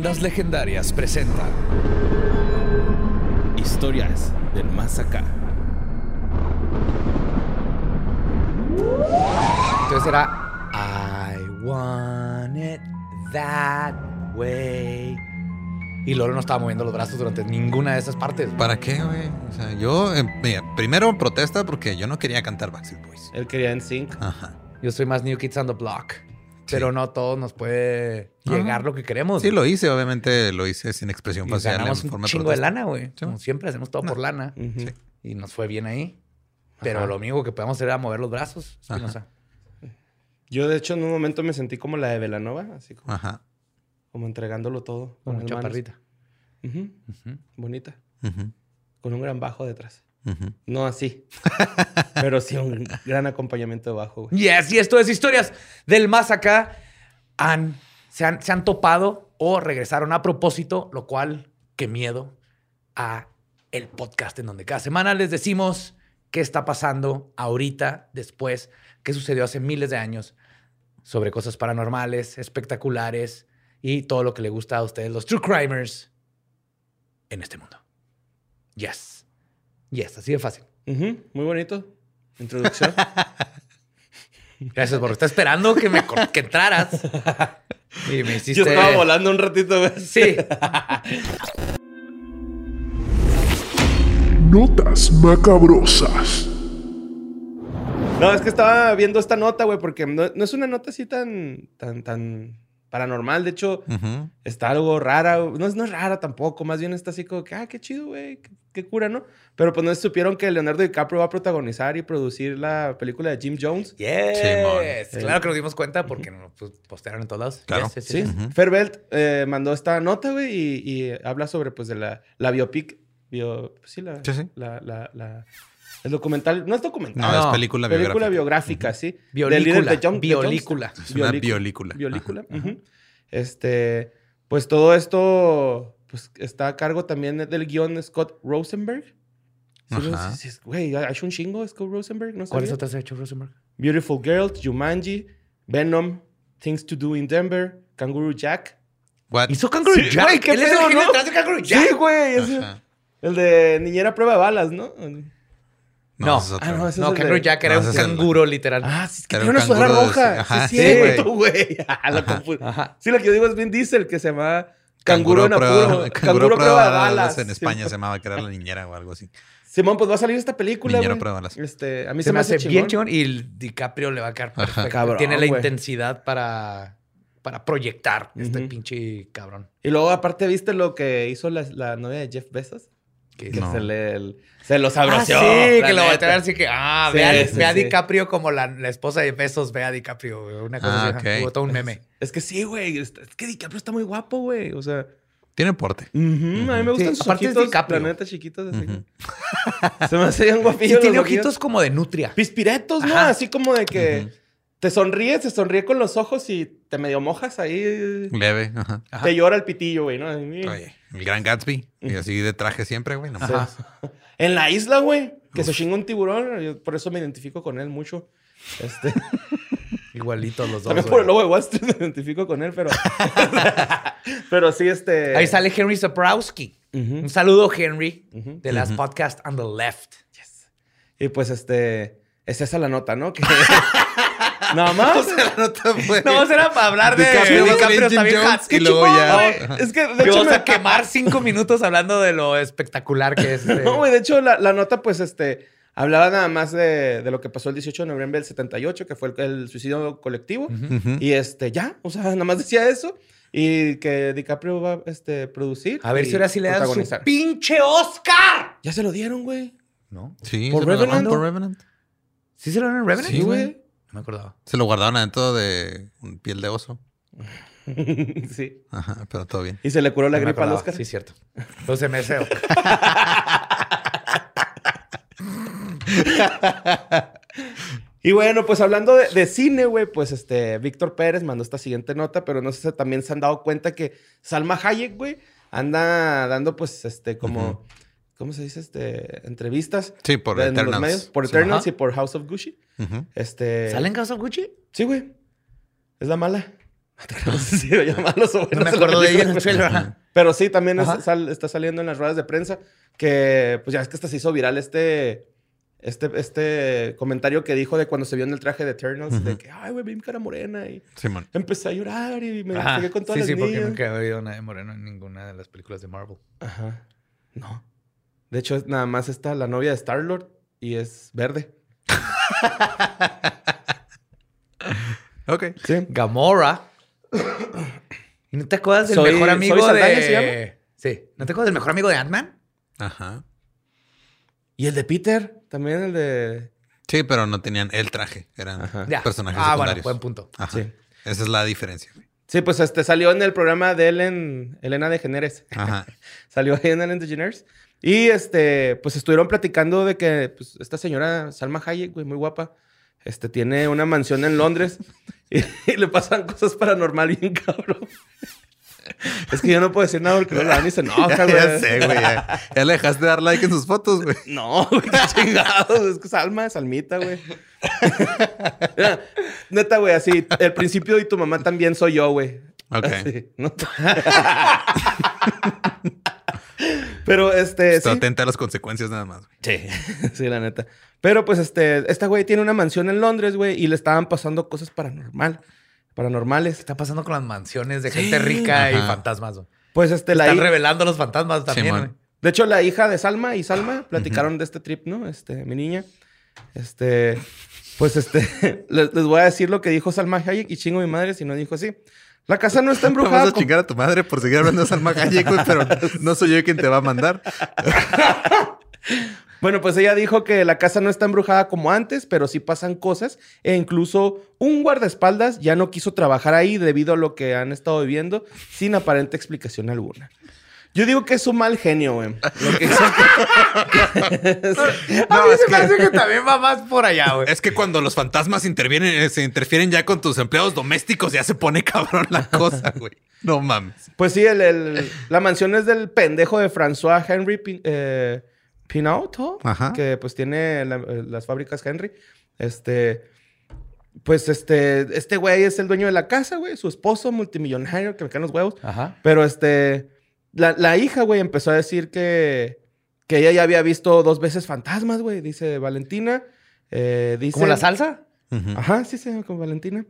Leyendas Legendarias presenta Historias del Más Acá. Entonces era I want it that way. Y Loro no estaba moviendo los brazos durante ninguna de esas partes. ¿Para qué, güey? O sea, yo, eh, mira, primero protesta porque yo no quería cantar Backstreet Boys. Él quería en sync. Ajá. Yo soy más New Kids on the Block. Pero no todos nos puede llegar lo que queremos. Sí, lo hice, obviamente lo hice sin expresión Y facial. ganamos en un forma chingo de lana, güey. Sí. Como siempre hacemos todo por lana. Y nos fue bien ahí. Pero lo único que podemos hacer era mover los brazos. Yo, de hecho, en un momento me sentí como la de Velanova, así como, Ajá. como entregándolo todo. con manos. chaparrita. Bonita. Con un gran bajo detrás. No así. pero sí un gran acompañamiento de bajo, güey. Yes, y esto es historias del más acá. Han, se, han, se han topado o regresaron a propósito, lo cual, qué miedo, a el podcast en donde cada semana les decimos qué está pasando ahorita, después, qué sucedió hace miles de años, sobre cosas paranormales, espectaculares y todo lo que le gusta a ustedes, los true crimers, en este mundo. Yes. Yes, así de fácil. Muy bonito. Introducción. Gracias, por Está esperando que me que entraras. Y me hiciste. Yo estaba volando un ratito. Sí. Notas macabrosas. No, es que estaba viendo esta nota, güey, porque no, no es una nota así tan, tan, tan paranormal. De hecho, está algo rara. No es, no es rara tampoco. Más bien está así como que, ah, qué chido, güey. Qué, qué cura, ¿no? Pero pues no supieron que Leonardo DiCaprio va a protagonizar y producir la película de Jim Jones. Yes. Simón. Claro que nos dimos cuenta porque nos pues, postearon en todos lados. Claro. Yes, yes, Sí. eh, mandó esta nota, güey, y, y habla sobre, pues, de la, la biopic. Bio, pues, sí, la, Sí, sí. La, la, la- el documental. No es documental. No, No, es película, película biográfica. biográfica, sí. Del líder Biolícula. de John- de Biolícula. Johnston. Es una Biolícula. biolícula. Biolícula. ujú. Este, pues todo esto, pues está a cargo también del guion Scott Rosenberg. Sí, sí, sí, Güey, ha hecho un chingo Scott Rosenberg, ¿no ¿Cuáles otras ha hecho Rosenberg? Beautiful Girl, Jumanji, Venom, Things to Do in Denver, Kangaroo Jack. What? Hizo Kangaroo Sí, Jack. güey, qué Él es el pedo, ¿no? detrás de Kangaroo Jack. Sí, güey. El de Niñera Prueba de Balas, ¿no? No. otro. Ah, no, ese No, es el Kangaroo de- Jack era No, un el- canguro, literal. Ah, sí, es que Era tiene un una sudadera canguro de- roja. Ajá, sí, sí, es güey. cierto, güey. Ah. Sí, la que yo digo es Vin Diesel, que se llama Canguro, en prueba- apuro. Canguro prueba de balas. En España se llamaba, que era la niñera o algo así. Simón, pues va a salir esta película, Niñero prueba balas. Este, a mí Se me hace bien chingón. y el DiCaprio le va a quedar perfecto. Cabrón, Tiene la intensidad para, para proyectar este pinche cabrón. Y luego, aparte, ¿viste lo que hizo la, la novia de Jeff Bezos? Que No. se, le, el- se lo Ah, sabroció. sí, la que lo va a tener así que, ah, Sí, ve, a, sí, ve a sí. DiCaprio como la, la esposa de Besos, ve a DiCaprio, una cosa Ah, así. ok. Hubo todo un meme. Es que sí, güey. Es es que DiCaprio está muy guapo, güey. O sea, Tiene porte. a mí me gustan Sí, sus aparte es ojitos, DiCaprio. la neta, chiquitos así. Se me hacían Sí, guapillos tiene los ojitos como de nutria. Pispiretos, ¿no? Ajá. Así como de que te sonríes, te sonríe con los ojos y te medio mojas ahí. Leve. Ajá. Ajá. Te llora el pitillo, güey, ¿no? Oye, el gran Gatsby. Y así de traje siempre, güey. No. En la isla, güey, que se chingó un tiburón. yo por eso me identifico con él mucho. Este, Igualitos los dos. también por el logo de Wall Street me identifico con él, pero. pero sí, este. Ahí sale Henry Zabrowski. Un saludo, Henry, Ujú. de las podcast on the left. Y pues, este. Es esa la nota, ¿no? Que. Nada más. la nota fue. No, era para hablar de DiCaprio, DiCaprio, está bien Jones, y Qué luego ya- güey. Es que, de hecho, vamos me- a quemar cinco minutos hablando de lo espectacular que es. este- No, güey, de hecho, la, la nota, pues, este, hablaba nada más de, de lo que pasó el 18 de noviembre del 78, que fue el, el suicidio colectivo. Y este, ya, o sea, nada más decía eso. Y que DiCaprio va a este, producir. A ver si ahora sí le dan su pinche Oscar. Ya se lo dieron, güey. ¿No? Sí, ¿Por Revenant? por Revenant. ¿Sí se lo dieron en Revenant? Sí, güey. No me acordaba. Se lo guardaron adentro de un piel de oso. sí. Ajá, pero todo bien. Y se le curó la No gripa al. Oscar. Sí, cierto. Entonces me deseo. Y bueno, pues hablando de, de cine, güey, pues este, Víctor Pérez mandó esta siguiente nota, pero no sé si también se han dado cuenta que Salma Hayek, güey, anda dando, pues, este, como, ¿cómo se dice? Este, entrevistas. Sí, por Eternals. medios, por Eternals y por House of Gucci. Este. ¿Sale en House of Gucci? Sí, güey. Es la mala. No sé si lo llaman malos o No buenos me acuerdo de ella en película. el trailer. ajá. Pero sí, también es- Ajá. sal- está saliendo en las ruedas de prensa que, pues ya es que hasta se hizo viral este, este, este comentario que dijo de cuando se vio en el traje de Eternals, de que, ay, güey, vi mi cara morena y Simón. empecé a llorar y me Ajá. con todas Sí, las sí, porque niñas. nunca oído nada de Moreno en ninguna de las películas de Marvel. Ajá. No. De hecho, es- nada más está la novia de Star-Lord y es verde. Ok. Sí. Gamora. ¿Y no te acuerdas del Soy- mejor ¿Soy amigo de... se llama? Sí. ¿No te acuerdas del mejor amigo de Ant-Man? Ajá. Y el de Peter, también el de... Sí, pero no tenían el traje. Eran Ajá. Ya. personajes Ah, bueno, secundarios. buen punto. Ajá. Sí. Esa es la diferencia. Sí, pues este salió en el programa de Ellen, Elena de Generes. Ajá. Salió ahí en Ellen DeGeneres. Y este, pues estuvieron platicando de que pues, esta señora Salma Hayek, güey, muy guapa, este, tiene una mansión en Londres y, y le pasan cosas paranormal bien cabrón. Es que yo no puedo decir nada porque no la dan y se enoja, güey. ya sé, güey. Ya, Ya le dejaste de dar like en sus fotos, güey. No, güey, qué chingados. Es que Salma, Salmita, güey. Neta, güey, así, el principio y tu mamá también soy yo, güey. Ok. Así, ¿no? Pero este. Estoy sí. atenta a las consecuencias nada más, güey. Sí, sí, la neta. Pero pues este, esta güey tiene una mansión en Londres, güey, y le estaban pasando cosas paranormal, paranormales. ¿Qué está pasando con las mansiones de gente rica y fantasmas? güey? Pues este, la Están revelando los fantasmas también, güey. de hecho, la hija de Salma y Salma platicaron de este trip, ¿no? Este, mi niña. Este, pues este, les, les voy a decir lo que dijo Salma Hayek y chingo mi madre si no dijo así. La casa no está Vamos embrujada. a con- chingar a tu madre por seguir hablando de Salma Hayek, güey, pero no soy yo quien te va a mandar. Bueno, pues ella dijo que la casa no está embrujada como antes, pero sí pasan cosas. E incluso un guardaespaldas ya no quiso trabajar ahí debido a lo que han estado viviendo sin aparente explicación alguna. Yo digo que es un mal genio, güey. Lo que hizo- a mí se me hace que también va más por allá, güey. Es que cuando los fantasmas intervienen, eh, se interfieren ya con tus empleados domésticos, ya se pone cabrón la cosa, güey. No mames. Pues sí, el- el- la mansión es del pendejo de François Henry Pin- eh, Pinault, ¿no? Ajá. que pues tiene la- eh, las fábricas Henry. Este, pues este, este güey es el dueño de la casa, güey, su esposo multimillonario que me caen los huevos. Ajá. Pero este, la, la hija, güey, empezó a decir que, que ella ya había visto dos veces fantasmas, güey, dice Valentina. Eh, dice, ¿Como la salsa? Ajá, sí, sí, como Valentina.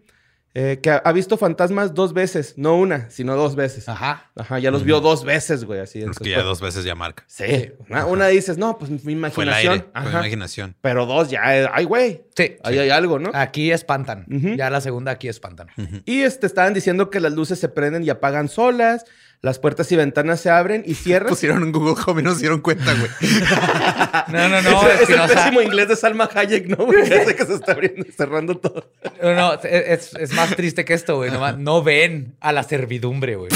Eh, que ha, ha visto fantasmas dos veces, no una, sino dos veces. Ajá. Ajá, ya los vio dos veces, güey, así. Es entonces, que ya pues, dos veces ya marca. Sí. Una, una dices, no, pues mi Fue el imaginación. aire, fue imaginación. Pero dos ya, eh, ay, güey. Sí. Ahí hay algo, ¿no? Aquí espantan. Ya la segunda aquí espantan. Y este, estaban diciendo que las luces se prenden y apagan solas, las puertas y ventanas se abren y cierran. Pusieron en Google Home y no se dieron cuenta, güey. No, no, no. es, es el pésimo inglés de Salma Hayek, ¿no? güey? Ya sé que se está abriendo y cerrando todo. No, no, es, es más triste que esto, güey. Nomás No ven a la servidumbre, güey.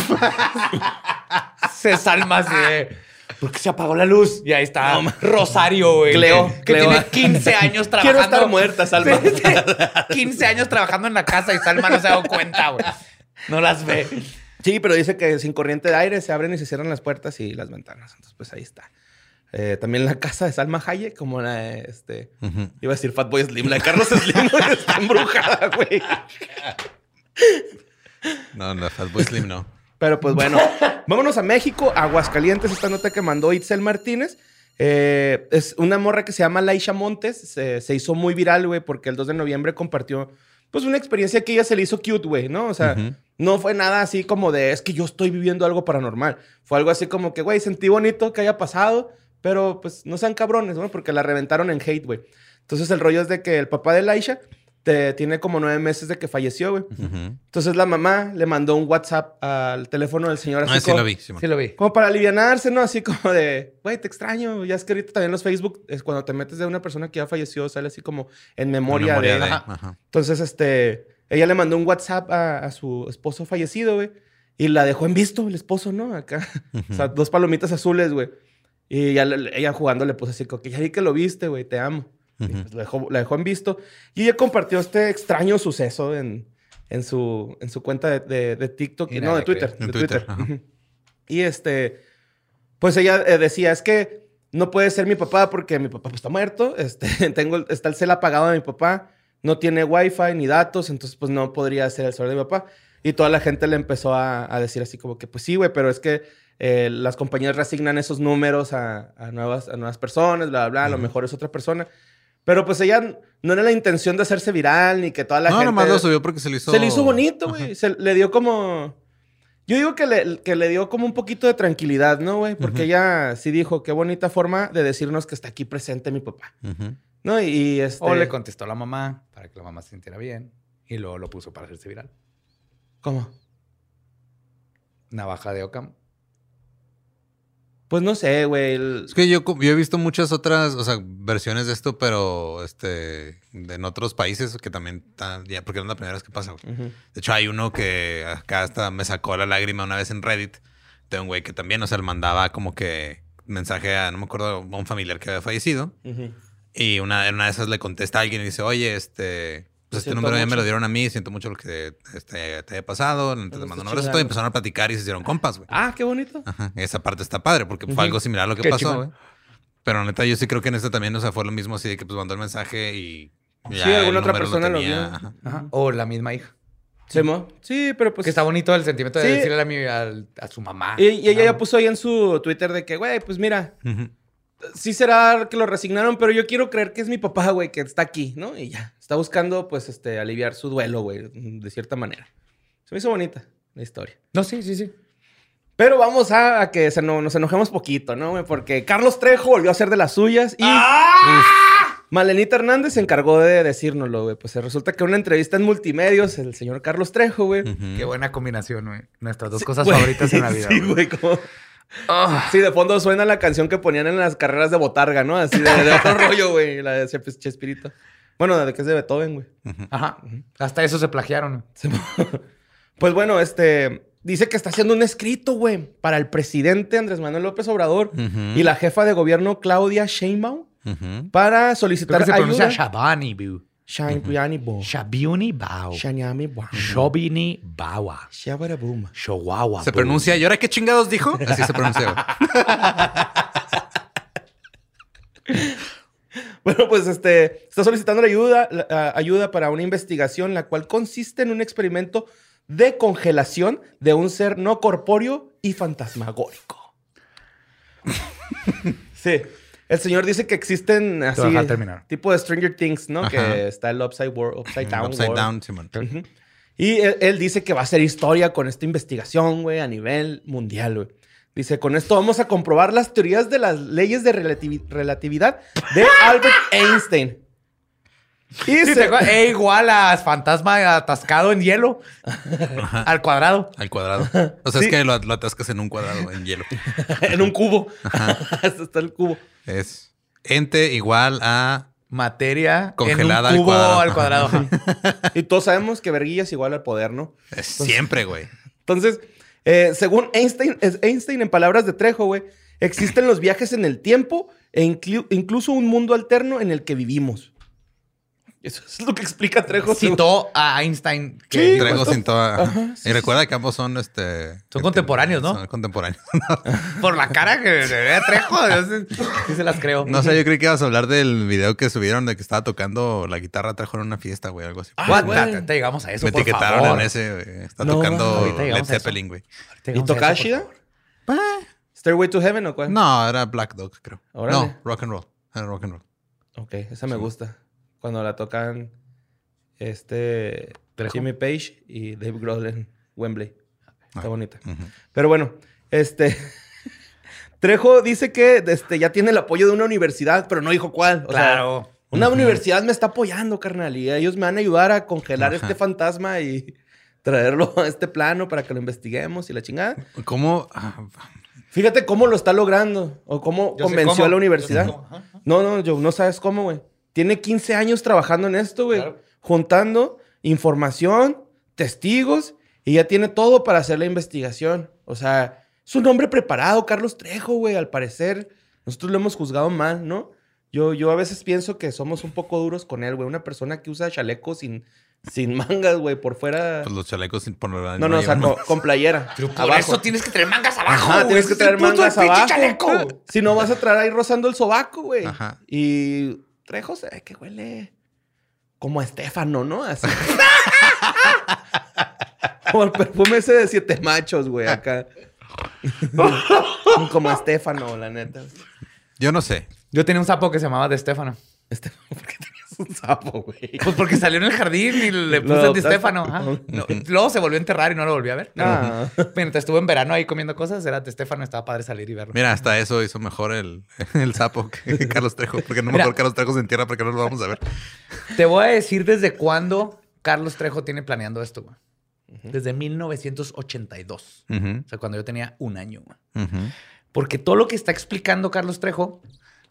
Se salma así de... ¿Por qué se apagó la luz? Y ahí está Rosario, güey. Cleo, que, que Cleo. tiene 15 años Quiero trabajando. estar muerta, Salma. Sí, sí. 15 años trabajando en la casa y Salma no se ha dado cuenta, güey. No las ve. Sí, pero dice que sin corriente de aire se abren y se cierran las puertas y las ventanas. Entonces, pues ahí está. Eh, también la casa de Salma Hayek, como la de, este... Iba a decir Fatboy Slim. La de Carlos Slim güey, está embrujada, güey. No, no, Fatboy Slim no. Pero pues bueno, vámonos a México, Aguascalientes, esta nota que mandó Itzel Martínez. Eh, es una morra que se llama Laisha Montes. Se, se hizo muy viral, güey, porque el 2 de noviembre compartió, pues, una experiencia que ella se le hizo cute, güey, ¿no? O sea. No fue nada así como de, es que yo estoy viviendo algo paranormal. Fue algo así como que, güey, sentí bonito que haya pasado, pero pues no sean cabrones, ¿no? Porque la reventaron en hate, güey. Entonces el rollo es de que el papá de Laisha te- tiene como nueve meses de que falleció, güey. Entonces la mamá le mandó un WhatsApp al teléfono del señor. así Ah, sí como- lo vi. Sí lo vi. Como para alivianarse, ¿no? Así como de, güey, te extraño. Ya es que ahorita también los Facebook, es cuando te metes de una persona que ya falleció, sale así como en memoria, Memoria de... de- Ajá. ajá. Entonces, este, ella le mandó un WhatsApp a, a su esposo fallecido, güey. Y la dejó en visto, el esposo, ¿no? Acá. O sea, dos palomitas azules, güey. Y ya le- ella jugando le puso así, que ya vi que lo viste, güey, te amo. Y pues la, dejó, la dejó en visto. Y ella compartió este extraño suceso en, en, su, en su cuenta de, de- de TikTok. Y no, de Twitter. de Twitter, Twitter. Y este, pues ella eh, decía, es que no puede ser mi papá porque mi papá pues, está muerto. Este, tengo, está el cel apagado de mi papá. No tiene wifi ni datos, entonces pues no podría ser el celular de mi papá. Y toda la gente le empezó a, a decir así como que, pues sí, güey, pero es que eh, las compañías reasignan esos números a, a nuevas, a nuevas personas, bla, bla, bla. A lo mejor es otra persona. Pero pues ella no era la intención de hacerse viral ni que toda la no, gente... nomás lo subió porque se le hizo. Se le hizo bonito, güey. Se le dio como. Yo digo que le, que le dio como un poquito de tranquilidad, ¿no, güey? Porque Ujú. ella sí dijo, qué bonita forma de decirnos que está aquí presente mi papá. Ujú. ¿No? Y, y, este. O le contestó a la mamá para que la mamá se sintiera bien. Y luego lo puso para hacerse viral. ¿Cómo? Navaja de Ocam. Pues no sé, güey. el- Es que yo, he visto muchas otras, o sea, versiones de esto, pero este, en otros países que también, está- ya, porque no es la primera vez que pasa. güey. De hecho, hay uno que acá hasta me sacó la lágrima una vez en Reddit de un güey que también, o sea, le mandaba como que mensaje a, no me acuerdo, a un familiar que había fallecido. Y una, en una de esas le contesta a alguien y dice, oye, este, pues este número ya me lo dieron a mí, siento mucho lo que este, te haya pasado. Está mando un abrazo y empezaron a platicar y se hicieron compas, güey. Ah, qué bonito. Ajá, esa parte está padre porque fue Ujú. algo similar a lo que Qué pasó, güey. Pero neta, yo sí creo que en este también, o sea, fue lo mismo así de que pues mandó el mensaje y. Sí, alguna otra persona lo tenía. vio. Ajá. O la misma hija. Sí, mo? Sí, pero pues. que está bonito el sentimiento de Sí. decirle a, mi, a su mamá. Y, y ella ya puso ahí en su Twitter de que, güey, pues mira, Ujú. Sí será que lo resignaron, pero yo quiero creer que es mi papá, güey, que está aquí, ¿no? Y ya. Está buscando, pues, este, aliviar su duelo, güey, de cierta manera. Se me hizo bonita la historia. No, sí, sí, sí. Pero vamos a, a que se no- nos enojemos poquito, ¿no, güey? Porque Carlos Trejo volvió a hacer de las suyas y... Malenita Hernández se encargó de decírnoslo, güey. Pues resulta que en una entrevista en multimedios, el señor Carlos Trejo, güey. Qué buena combinación, güey. Nuestras dos cosas Güey, favoritas en la vida. Sí, güey. güey, como... Sí, de fondo suena la canción que ponían en las carreras de botarga, ¿no? Así de, de otro rollo, güey. La de Chesp- Chespirito. Bueno, de que es de Beethoven, güey. Ajá. Hasta eso se plagiaron. Pues bueno, este... Dice que está haciendo un escrito, güey, para el presidente Andrés Manuel López Obrador y la jefa de gobierno Claudia Sheinbaum para Creo solicitar que se pronuncia ayuda. Shabani, bu. Sheinbaum. Bo. Shabiuni Bao. Shanyami Bau. Shobini Bawa. Shabarabum. Showawa. Se pronuncia, ¿y ahora qué chingados dijo? Así se pronuncia. güey. Bueno, pues este está solicitando la ayuda, la- ayuda para una investigación, la cual consiste en un experimento de congelación de un ser no corpóreo y fantasmagórico. sí. El señor dice que existen así. Tipo de Stranger Things, ¿no? Ajá. Que está el Upside, World, upside Down. Upside World. down, Simón. Ujú. Y él, él dice que va a hacer historia con esta investigación, güey, a nivel mundial, güey. Dice, con esto vamos a comprobar las teorías de las leyes de relativi- relatividad de Albert Einstein. Y se-? E igual a fantasma atascado en hielo. Al cuadrado. Al cuadrado. O sea, Sí. es que lo, lo atascas en un cuadrado, en hielo. en un cubo. está el cubo. Es ente igual a. Materia Congelada al en un cubo cuadrado. al cuadrado. Y todos sabemos que verguilla es igual al poder, ¿no? siempre, güey. Entonces, eh, según Einstein, Einstein, en palabras de Trejo, güey, existen los viajes en el tiempo e inclu- incluso un mundo alterno en el que vivimos. Eso es lo que explica Trejo. Citó a Einstein. que Sí. Ajá, sí, y recuerda que ambos son este. Son contemporáneos, ¿no? Son contemporáneos. Por la cara que se ve a Trejo. sí- se las creo. No sé, yo creí que ibas a hablar del video que subieron de que estaba tocando la guitarra trajo en una fiesta, güey, algo así. Ah, What? güey. Te- te llegamos a eso, Me por etiquetaron favor. en ese, güey. Está No, tocando Led. Zeppelin, güey. ¿Y llegamos a eso, toca por Shida? favor. ¿Stairway to Heaven o cuál? No, era Black Dog, creo. Órale. No, rock and roll. Era rock and roll. Ok, esa me gusta. Cuando la tocan este Trejo. Jimmy Page y Dave Grohl en Wembley. Está Ah, bonita. Pero bueno, este Trejo dice que este, ya tiene el apoyo de una universidad, pero no dijo cuál. O sea, Claro. Una universidad me está apoyando, carnal, y ellos me van a ayudar a congelar Ajá. este fantasma y traerlo a este plano para que lo investiguemos y la chingada. ¿Cómo? Fíjate cómo lo está logrando o cómo Yo convenció cómo. a la universidad. No, no, yo no sabes cómo, güey. Tiene 15 años trabajando en esto, güey. Claro. Juntando información, testigos, y ya tiene todo para hacer la investigación. O sea, es un hombre preparado, Carlos Trejo, güey, al parecer. Nosotros lo hemos juzgado mal, ¿no? Yo, yo a veces pienso que somos un poco duros con él, güey. Una persona que usa chaleco sin, sin mangas, güey, por fuera. pues los chalecos sin poner no, no, o sea, llevan- con, playera. Pero por abajo. eso tienes que traer mangas abajo. Ajá, güey. tienes que traer mangas abajo. chaleco. Si no, vas a traer ahí rozando el sobaco, güey. Ajá. Y Trejo se ve que huele como a Estefano, ¿no? Así. como el perfume ese de siete machos, güey, acá. como a Estefano, la neta. Yo no sé. Yo tenía un sapo que se llamaba De Stefano. Estefano, ¿por qué tenías un sapo, güey? Pues porque salió en el jardín y le. Stefano. ajá. No, luego se volvió a enterrar y no lo volví a ver. Ah. mientras estuve en verano ahí comiendo cosas, era De Stefano, estaba padre salir y verlo. Mira, hasta eso hizo mejor el, el sapo que Carlos Trejo. Porque no mejor Carlos Trejo se entierra porque no lo vamos a ver. Te voy a decir desde cuándo Carlos Trejo tiene planeando esto, güey. Desde 1982. Ujú, O sea, cuando yo tenía un año, güey. ujú. Porque todo lo que está explicando Carlos Trejo,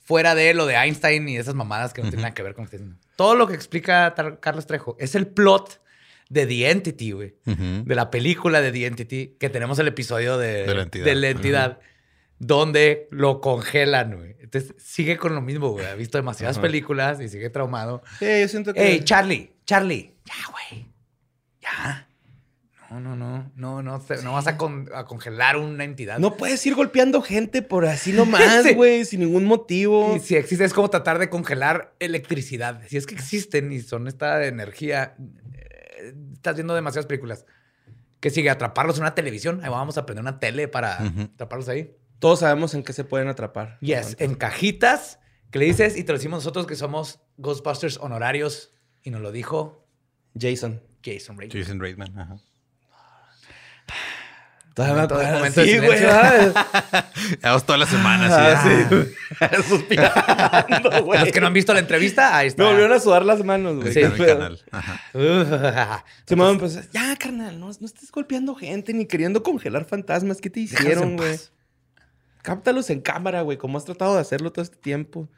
fuera de lo de Einstein y esas mamadas que no tienen nada que ver con lo que está diciendo, todo lo que explica Carlos Trejo es el plot de The Entity, güey. De la película de The Entity, que tenemos el episodio de, De la entidad. de la entidad, donde lo congelan, güey. Entonces sigue con lo mismo, güey. Ha visto demasiadas películas y sigue traumado. Sí, yo siento que. Ey, Charlie, Charlie, ya, güey. Ya. No, no, no, no, no, te- no vas a, con- a congelar una entidad. no puedes ir golpeando gente por así nomás, Sí. güey, sin ningún motivo. Y si existe, es como tratar de congelar electricidad. Si es que existen y son esta energía, eh, estás viendo demasiadas películas. Que sigue atraparlos en una televisión. Ahí vamos a prender una tele para Ujú. atraparlos ahí. Todos sabemos en qué se pueden atrapar. Yes, en cajitas que le dices y te lo decimos nosotros que somos Ghostbusters honorarios. Y nos lo dijo Jason. Jason Reitman. Jason Reitman. Ajá. Todavía me Momento de- acuerdo. momento de Sí, güey. silencio. ah, Llevamos toda la semana Ah, así. sí, güey. Suspirando, güey. Los que no han visto la entrevista, ahí está. Me volvieron a sudar las manos, güey. Sí, canal. Ajá. Sí, mamá, pues, ya, carnal, no, no estés golpeando gente ni queriendo congelar fantasmas. ¿Qué te hicieron, güey? Cáptalos en cámara, güey, como has tratado de hacerlo todo este tiempo.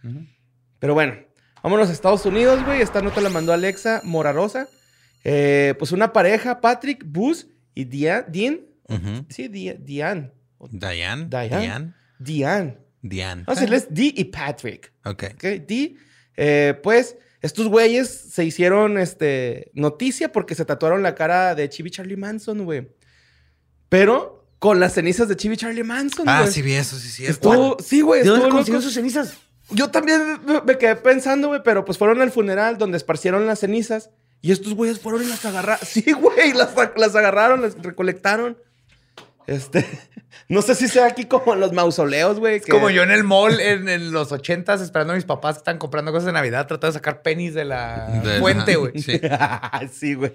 Pero bueno, vámonos a Estados Unidos, güey. Esta nota la mandó Alexa Morarosa. Eh, pues una pareja, Patrick, Bus y Dia- Sí, Dia- Diane. Diane. Diane. Diane. Diane. Diane. Vamos a decirles Dee y Patrick. Ok. ¿Ok? Dee, eh, pues estos güeyes se hicieron este, noticia porque se tatuaron la cara de Chibi Charlie Manson, güey. Pero con las cenizas de Chibi Charlie Manson, Ah, sí vi eso, sí, sí. Estuvo, sí, güey, ¿De dónde consiguió sus cenizas? Yo también me- me quedé pensando, güey, pero pues fueron al funeral donde esparcieron las cenizas y estos güeyes fueron y las agarraron. Sí, güey, las, las agarraron, las recolectaron. Este, no sé si sea aquí como en los mausoleos, güey. Que- como yo en el mall en, en los ochentas esperando a mis papás que están comprando cosas de Navidad tratando de sacar pennies de la De- fuente, güey. Sí. sí, güey.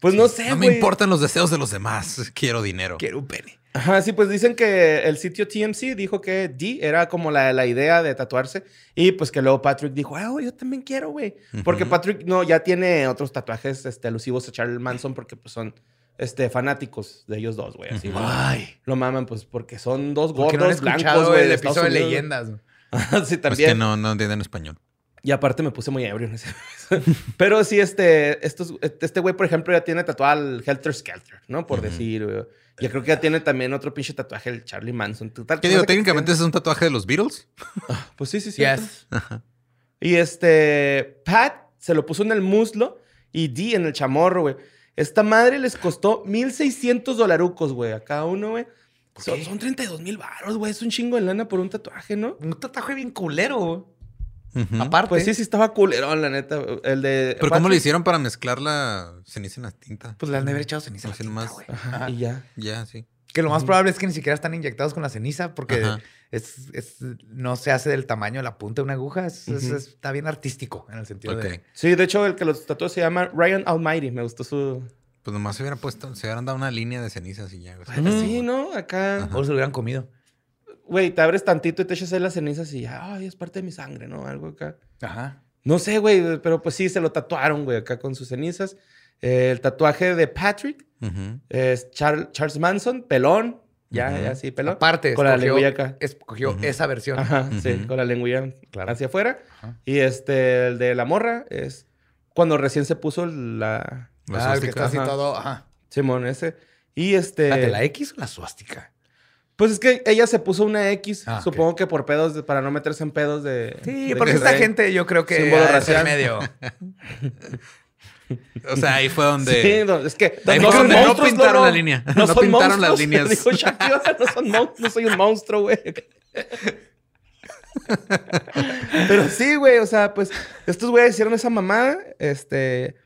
Pues no sé, No me importan los deseos de los demás. Quiero dinero. Quiero un penny. Ajá, sí, pues dicen que el sitio TMC dijo que D era como la, la idea de tatuarse. Y pues que luego Patrick dijo, ah, yo también quiero, güey. Porque Patrick no, ya tiene otros tatuajes este, alusivos a Charles Manson porque pues son este, fanáticos de ellos dos, güey. Así. Ay. Lo maman, pues porque son dos Porque no gordos blancos, güey. el episodio de leyendas. sí, Es también. que no, no entienden español. Y aparte me puse muy ebrio en ese Pero sí, este, estos, este güey, por ejemplo, ya tiene tatuado al Helter Skelter, ¿no? Por decir, güey. Ya creo que ya tiene también otro pinche tatuaje, el Charlie Manson. Total, ¿Qué digo? Técnicamente es un tatuaje de los Beatles. Pues sí, sí, sí. Yes. Y este, Pat se lo puso en el muslo y Dee en el chamorro, güey. Esta madre les costó 1,600 dolarucos, güey, a cada uno, güey. Son, son 32 mil baros, güey. Es un chingo de lana por un tatuaje, ¿no? Un tatuaje bien culero. güey. Aparte. Pues sí, sí estaba culerón, la neta. El de... Pero ¿cómo le hicieron para mezclar la ceniza en la tinta? Pues le han de haber echado ceniza. a la tinta, güey. Ajá, Ajá. y ya. Ya, sí. Que lo más probable es que ni siquiera están inyectados con la ceniza porque Ajá. es, es- no se hace del tamaño de la punta de una aguja. Es- es- Ujú. está bien artístico en el sentido Ok. de... Sí, de hecho, el que los tatuó se llama Ryan Almighty. Me gustó su... Pues nomás se hubieran puesto, se hubieran dado una línea de cenizas y ya. güey. Sí, ¿no? Acá... O se lo hubieran comido. Güey, te abres tantito y te echas ahí las cenizas y ya, ay, es parte de mi sangre, ¿no? Algo acá. Ajá. No sé, güey, pero pues sí, se lo tatuaron, güey, acá con sus cenizas. Eh, el tatuaje de Patrick es Char- Charles Manson, pelón. Ya, ya, sí, pelón. Aparte, Con la lengüilla acá. escogió esa versión. Ajá, sí, con la lengüilla Claro. hacia afuera. Y este, el de la morra es cuando recién se puso la... La Ah, el que suástica. está así Ajá. todo. Ajá. Simón, ese. Y este... ¿La de la X o la suástica? Pues es que ella se puso una X, Ah, supongo que por pedos, de- para no meterse en pedos de... Sí, de porque que esta gente yo creo que símbolo racial. medio. O sea, ahí fue donde. Sí, no, es que Ahí no fue donde no pintaron la línea. No pintaron las líneas. Dijo Shakira, no son monstruos, no soy un monstruo, güey. Pero sí, güey, o sea, pues estos güeyes hicieron esa mamada, este,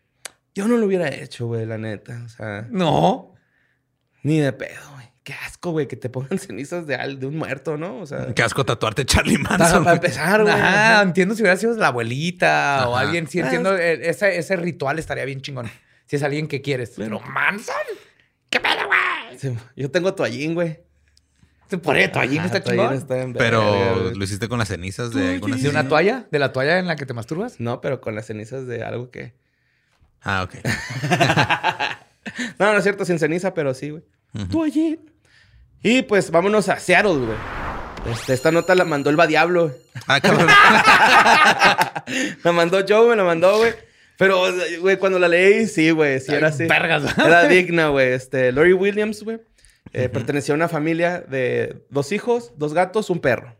yo no lo hubiera hecho, güey, la neta, o sea, No. ni de pedo. Qué asco, güey, que te pongan cenizas de, al- de un muerto, ¿no? O sea, Qué asco tatuarte Charlie Manson. para empezar, güey. Ajá, entiendo si hubiera sido la abuelita o alguien. Sí, Ah, entiendo. eh, Ese, ese ritual estaría bien chingón. Si es alguien que quieres. Pero Manson. ¿Qué pedo, güey? Sí, yo tengo toallín, güey. Ajá, está toallín chingón. está en verga, Pero lo hiciste con las cenizas de alguna ¿De una toalla? ¿De la toalla en la que te masturbas? No, pero con las cenizas de algo que... Ah, ok. No, no es cierto, sin ceniza, pero sí, güey. Tú allí. Y pues vámonos a Seattle, güey. Este, esta nota la mandó el va Diablo. güey. Ah, cabrón. La mandó Joe, me la mandó, güey. Pero, güey, cuando la leí, sí, güey, sí era así. vergas. Era digna, güey. Este, Lori Williams, güey, eh, pertenecía a una familia de dos hijos, dos gatos, un perro.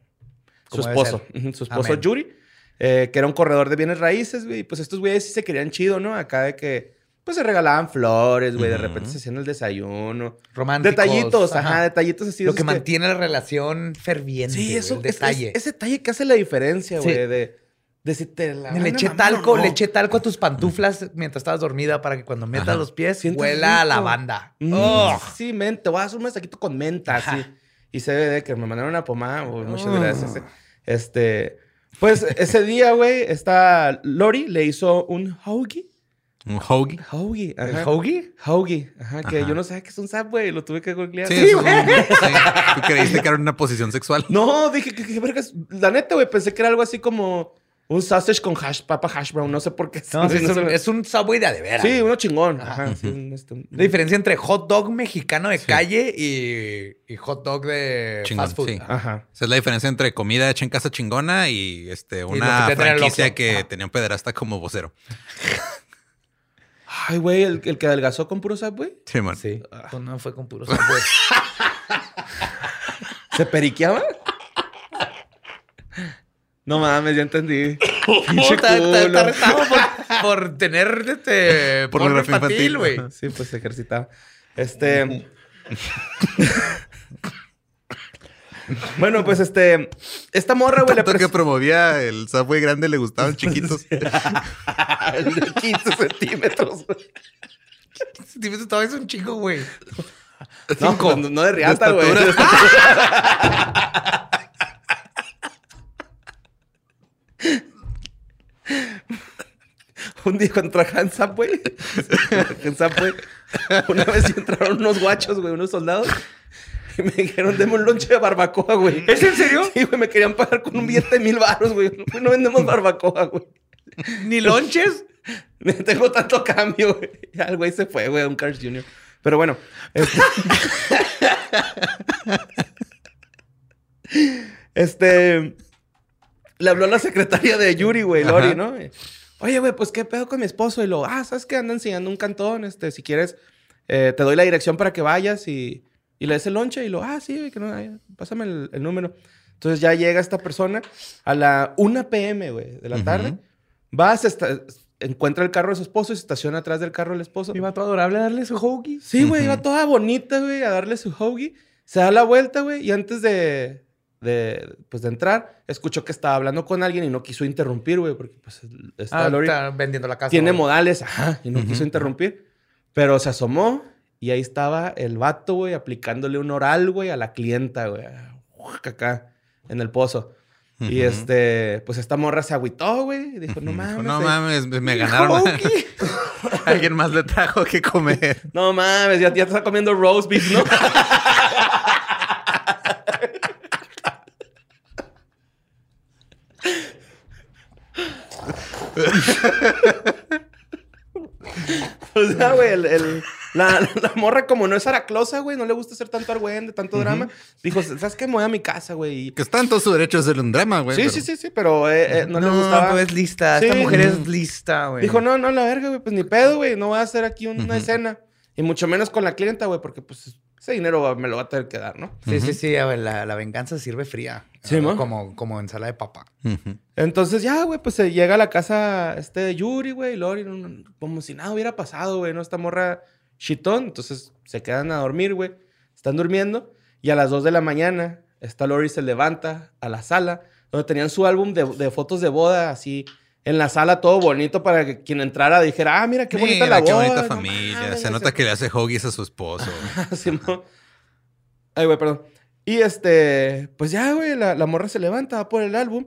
Su esposo. Su esposo, Amén. Yuri, eh, que era un corredor de bienes raíces, güey. Y pues estos güeyes sí se querían chido, ¿no? Acá de que, pues se regalaban flores, güey. De repente se hacían el desayuno. Románticos. Detallitos, ajá, detallitos así. Lo que mantiene la relación ferviente. Sí, güey, eso, el detalle. es- ese detalle que hace la diferencia, Sí. güey. De, de si te la Le eché talco, no. le eché talco a tus pantuflas mientras estabas dormida para que cuando metas Ajá. los pies huela a lavanda. Mm. Sí, men, te voy a hacer un mensajito con menta, Ajá. así. Y se ve de que me mandaron una pomada, güey. Muchas Oh. gracias. eh. Este, pues ese día, güey, esta Lori le hizo un hoagie. Un hoagie. Hoagie, ¿El ajá. hoagie? Hoagie, ajá, que Ajá. yo no sabía que es un güey. Lo tuve que googlear. Sí, un- sí. Tú creíste que era una posición sexual. No, dije que, que vergas. La neta, güey, pensé que era algo así como un sausage con hash, papa hash brown. No sé por qué. No, sí, no es, un, es un Subway de a de veras. Sí, uno chingón. Ajá. Ajá. sí, un- este, un- La diferencia entre hot dog mexicano de calle y, y hot dog de Chingón, fast food. sí. Ajá. Esa es la diferencia entre comida hecha en casa chingona y este una el franquicia que tenía un pederasta como vocero. Ay, güey, el, el que adelgazó con puro güey. Sí, man. Sí. Pues no fue con puro Subway. ¿Se periqueaba? No mames, ya entendí. Está, retado por, por tener este porno Pornografía infantil, güey. Sí, pues se ejercitaba. Este. bueno, pues este. Esta morra, güey, Tanto que pres- promovía el Subway grande le gustaban chiquitos. El de 15 centímetros, güey. Dime, Estaba es un chico, güey. No, pues, no, de riata, güey. Un día cuando trabajaba en Subway, en Subway, una vez entraron unos guachos, güey, unos soldados, me dijeron, deme un lonche de barbacoa, güey. ¿Es en serio? Sí, güey, me querían pagar con un billete de mil baros, güey. No vendemos barbacoa, güey. ¿Ni lonches? Tengo tanto cambio, güey. Ya el güey se fue, güey, a un Cars Jr. Pero bueno. Este, este le habló a la secretaria de Yuri, güey, Lori, Ajá. ¿no? Oye, güey, pues qué pedo con mi esposo. Y lo, ah, ¿sabes qué? Anda enseñando un cantón. Este, si quieres, eh, te doy la dirección para que vayas y, y le des el lonche. Y lo, ah, sí, que no, ay, pásame el, el número. Entonces ya llega esta persona a la 1 p.m., güey, de la Ujú. tarde. Va, se esta- encuentra el carro de su esposo y se estaciona atrás del carro del esposo. Iba todo adorable a darle su hoagie. Sí, güey, Ujú. iba toda bonita, güey, a darle su hoagie. Se da la vuelta, güey, y antes de, de, pues, de entrar, escuchó que estaba hablando con alguien y no quiso interrumpir, güey, porque, pues, esta Ah, Lori está vendiendo la casa. tiene güey. modales, ajá, y no quiso interrumpir. Pero se asomó y ahí estaba el vato, güey, aplicándole un oral, güey, a la clienta, güey, acá, en el pozo. Y este, pues esta morra se agüitó, güey, y dijo, no mames. No mames, me ganaron. hoagie". Alguien más le trajo que comer. No mames, ya, ya te está comiendo roast beef, ¿no? O sea, güey, el- el- la, la morra, como no es araclosa, güey, no le gusta hacer tanto argüende, tanto drama. Dijo, ¿sabes qué? Me voy a mi casa, güey. Que está en todo su derecho de hacer un drama, güey. Sí, pero- sí, sí, sí, pero eh, eh, no, le No, gustaba. pues es lista. Sí. Esta mujer es lista, güey. Dijo, no, no, la verga, güey, pues ni pedo, güey, no voy a hacer aquí una escena. Y mucho menos con la clienta, güey, porque pues ese dinero va- me lo va a tener que dar, ¿no? Sí, sí, sí. a ver, la, la venganza sirve fría. Sí, ¿no? Como, como ensalada de papa. Ujú. Entonces ya, güey, pues se llega a la casa este de Yuri, güey, y Lori, no- no- como si nada hubiera pasado, güey, ¿no? Esta morra chitón, entonces se quedan a dormir, güey. Están durmiendo y a las 2 de la mañana, esta Lori se levanta a la sala donde tenían su álbum de, de fotos de boda, así en la sala, todo bonito para que quien entrara dijera, ah, mira qué bonita Mira, la qué boda. bonita no familia. mames, Se nota que le hace hoggies a su esposo. Simón. Ay, güey, perdón. Y este, pues ya, güey, la, la morra se levanta va por el álbum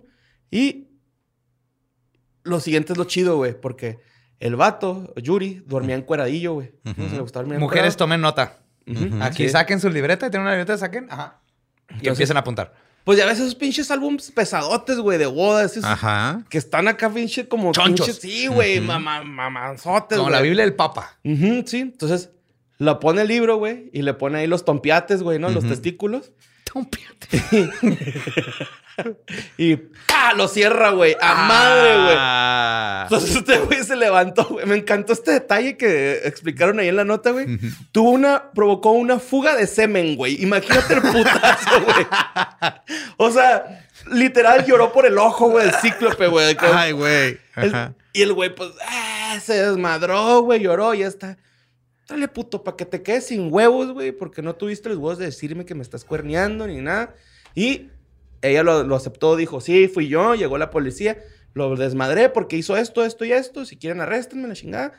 y lo siguiente es lo chido, güey, porque el vato, Yuri, dormía en cueradillo, güey. No Ujú. se le gustaba dormir Mujeres, tomen nota. Aquí Sí. saquen su libreta. ¿Tienen una libreta? Saquen. Ajá. Y Entonces- empiezan a apuntar. Pues ya ves esos pinches álbums pesadotes, güey, de bodas. esos Ajá. Que están acá, pinche, como Chonchos. pinches- Sí, güey, mamá, mamanzotes, Como la Biblia del Papa. Sí. Entonces, la pone el libro, güey, y le pone ahí los tompiates, güey, ¿no? Los testículos. Y ¡pa! Lo cierra, güey. A madre, güey. Ah. Entonces este güey se levantó, güey. Me encantó este detalle que explicaron ahí en la nota, güey. Tuvo una, provocó una fuga de semen, güey. Imagínate el putazo, güey. O sea, literal lloró por el ojo, güey, el cíclope, güey. Ay, güey. Y el güey, pues, ah, se desmadró, güey, lloró y ya está. Dale, puto, para que te quedes sin huevos, güey, porque no tuviste los huevos de decirme que me estás cuerneando ni nada. Y ella lo, lo aceptó, dijo, sí, fui yo, llegó la policía, lo desmadré porque hizo esto, esto y esto. Si quieren, arréstenme la chingada.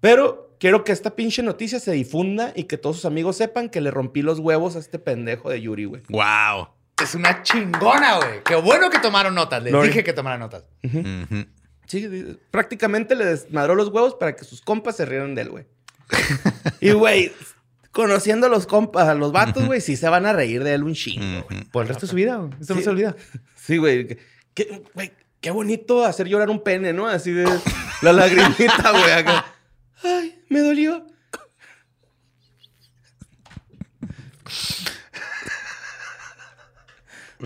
Pero quiero que esta pinche noticia se difunda y que todos sus amigos sepan que le rompí los huevos a este pendejo de Yuri, güey. Wow. Es una chingona, güey. Qué bueno que tomaron notas. Les Lori. dije que tomaran notas. Sí, prácticamente le desmadró los huevos para que sus compas se rieran de él, güey. y, güey, conociendo a los compas, a los vatos, güey, sí se van a reír de él un chingo, güey. Por el resto de su vida, güey. Eso no Sí. se olvida. Sí, güey. Qué bonito hacer llorar un pene, ¿no? Así de la lagrimita, güey, acá. Ay, me dolió.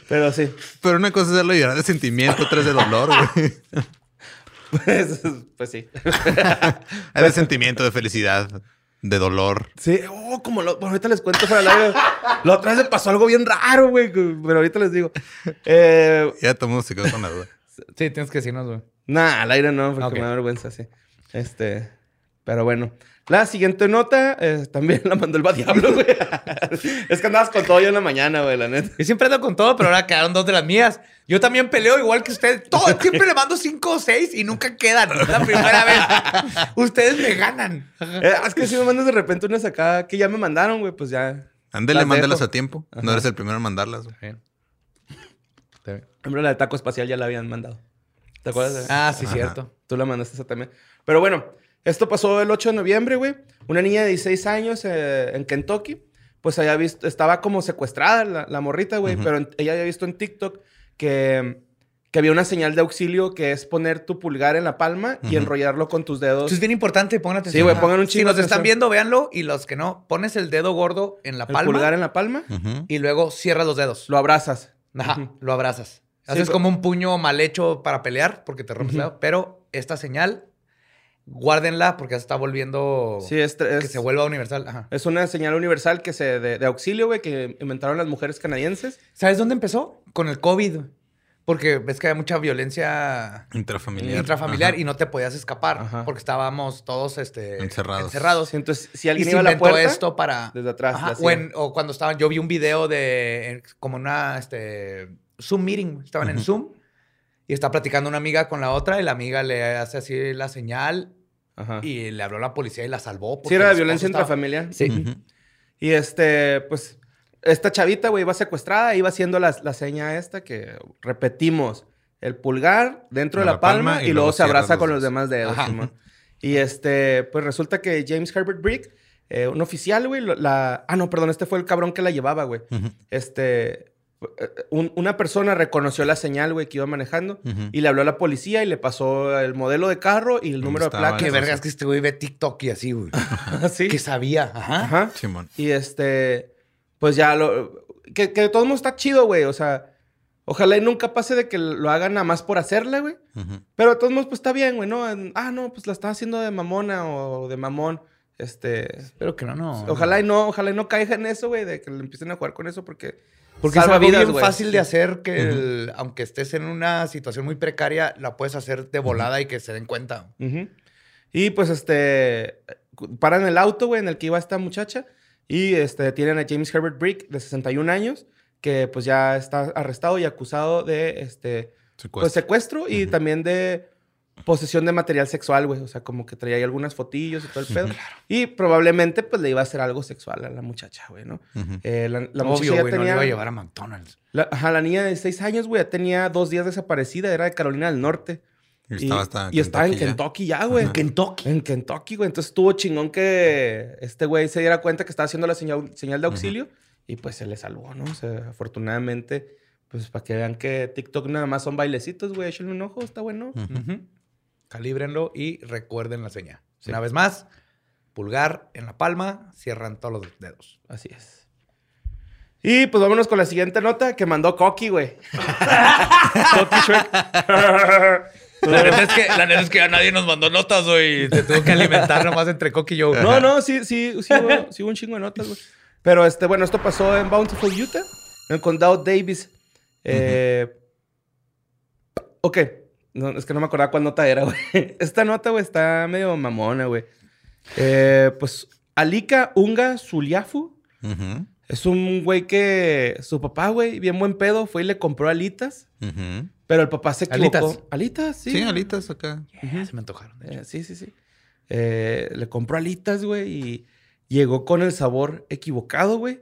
Pero sí, Pero una cosa es hacerlo llorar de sentimiento, otra es de dolor, güey. pues, pues sí. Hay de sentimiento, de felicidad, de dolor. Sí, oh, como lo, bueno, ahorita les cuento para la aire. La otra vez me pasó algo bien raro, güey, pero ahorita les digo. Eh, Ya todo el mundo se quedó con la duda. Sí, tienes que decirnos, güey. nah, al aire no, porque me da vergüenza, sí. Este, pero bueno. La siguiente nota eh, también la mandó el va diablo, güey. es que andabas con todo yo en la mañana, güey, la neta. Yo siempre ando con todo, pero ahora quedaron dos de las mías. Yo también peleo igual que usted. Todo, siempre le mando cinco o seis y nunca quedan. Es la primera vez. Ustedes me ganan. Eh, es que si me mandas de repente unas acá que ya me mandaron, güey, pues ya. Ándele, Las mándalas a tiempo. Ajá. No eres el primero en mandarlas. güey. Hombre, la de taco espacial ya la habían mandado. ¿Te acuerdas? de- Ah, sí, cierto. Tú la mandaste esa también. Pero bueno, esto pasó el 8 de noviembre, güey. Una niña de 16 años eh, en Kentucky, pues había visto, estaba como secuestrada la, la morrita, güey, pero en- ella había visto en TikTok que, que había una señal de auxilio que es poner tu pulgar en la palma y enrollarlo con tus dedos. Eso es bien importante, pongan atención. Sí, güey, pongan un Si chingo nos están viendo, véanlo. Y los que no, pones el dedo gordo en la el palma pulgar en la palma, Ujú. y luego cierras los dedos. lo abrazas. Ajá, lo abrazas. Haces como un puño mal hecho para pelear porque te rompes el dedo. Pero esta señal, guárdenla porque se está volviendo... Sí, es, es, que se vuelva universal. Ajá. es una señal universal que se, de, de auxilio, güey, que inventaron las mujeres canadienses. ¿Sabes dónde empezó? Con el COVID. Porque ves que hay mucha violencia Intrafamiliar. intrafamiliar Ajá. y no te podías escapar Ajá. porque estábamos todos este, Encerrados. encerrados. Sí, Entonces, si y alguien se iba a la inventó puerta, esto para... desde atrás. Ajá, o, en- o cuando estaban, yo vi un video de en- como una este, Zoom meeting, estaban en Zoom y está platicando una amiga con la otra y la amiga le hace así la señal Ajá. y le habló a la policía y la salvó. Sí, era esposo violencia estaba- intrafamiliar. Sí. Y este, pues, esta chavita, güey, iba secuestrada, iba haciendo la, la seña esta que repetimos. El pulgar dentro de la, palma, y, luego, se abraza los con los demás dedos. Ajá. Simón. Y este, pues resulta que James Herbert Brick, eh, un oficial, güey, la... Ah, no, perdón, este fue el cabrón que la llevaba, güey. Este, un- una persona reconoció la señal, güey, que iba manejando y le habló a la policía y le pasó el modelo de carro y el ¿Dónde número de placa. Qué vergas que este güey ve TikTok y así, güey. Sí. Que sabía. Ajá. Ajá. Simón. Y este, pues ya lo. Que, que de todos modos está chido, güey. O sea, ojalá y nunca pase de que lo hagan nada más por hacerla, güey. Pero de todos modos, pues está bien, güey, ¿no? Ah, no, pues la estaba haciendo de mamona o de mamón. Este. Espero que no, no. Ojalá y no, ojalá y no caiga en eso, güey, de que le empiecen a jugar con eso porque. Porque es algo vidas, bien fácil de hacer que, el- aunque estés en una situación muy precaria, la puedes hacer de volada y que se den cuenta. Y pues este. Paran el auto, güey, en el que iba esta muchacha. Y este, tienen a James Herbert Brick, de 61 años, que pues ya está arrestado y acusado de este. Pues Secuestro. secuestro y también de posesión de material sexual, güey. O sea, como que traía ahí algunas fotillos y todo el pedo. Y probablemente, pues, le iba a hacer algo sexual a la muchacha, güey, ¿no? Eh, la, la muchacha Obvio, güey, no le tenía... iba a llevar a McDonald's. la, ajá, la niña de 6 años, güey, ya tenía dos días desaparecida. Era de Carolina del Norte. Y estaba hasta y estaba en Kentucky ya. Kentucky ya, güey. En Kentucky. En Kentucky, güey. Entonces estuvo chingón que este güey se diera cuenta que estaba haciendo la señal, señal de auxilio y pues se le salvó, ¿no? O sea, afortunadamente, pues para que vean que TikTok nada más son bailecitos, güey. Échenle un ojo, está bueno. Calíbrenlo y recuerden la señal. Una vez más, pulgar en la palma, cierran todos los dedos. Así es. Y pues vámonos con la siguiente nota que mandó Coqui, güey. Coqui Shrek. La neta, es que, la neta es que a nadie nos mandó notas, güey. Te tuvo que alimentar nomás entre Coqui y yo. No, no, sí, sí, sí, hubo, sí hubo un chingo de notas, güey. Pero este, bueno, esto pasó en Bountiful, Utah, en el condado Davis. Eh, Ok. No, es que no me acordaba cuál nota era, güey. Esta nota, güey, está medio mamona, güey. Eh, pues Alika Unga Zuliafu es un güey que su papá, güey, bien buen pedo, fue y le compró alitas. Pero el papá se equivocó. ¿Alitas? Alitas, sí. Sí, alitas acá. Se me antojaron. Eh, sí, sí, sí. Eh, le compró alitas, güey, y llegó con el sabor equivocado, güey.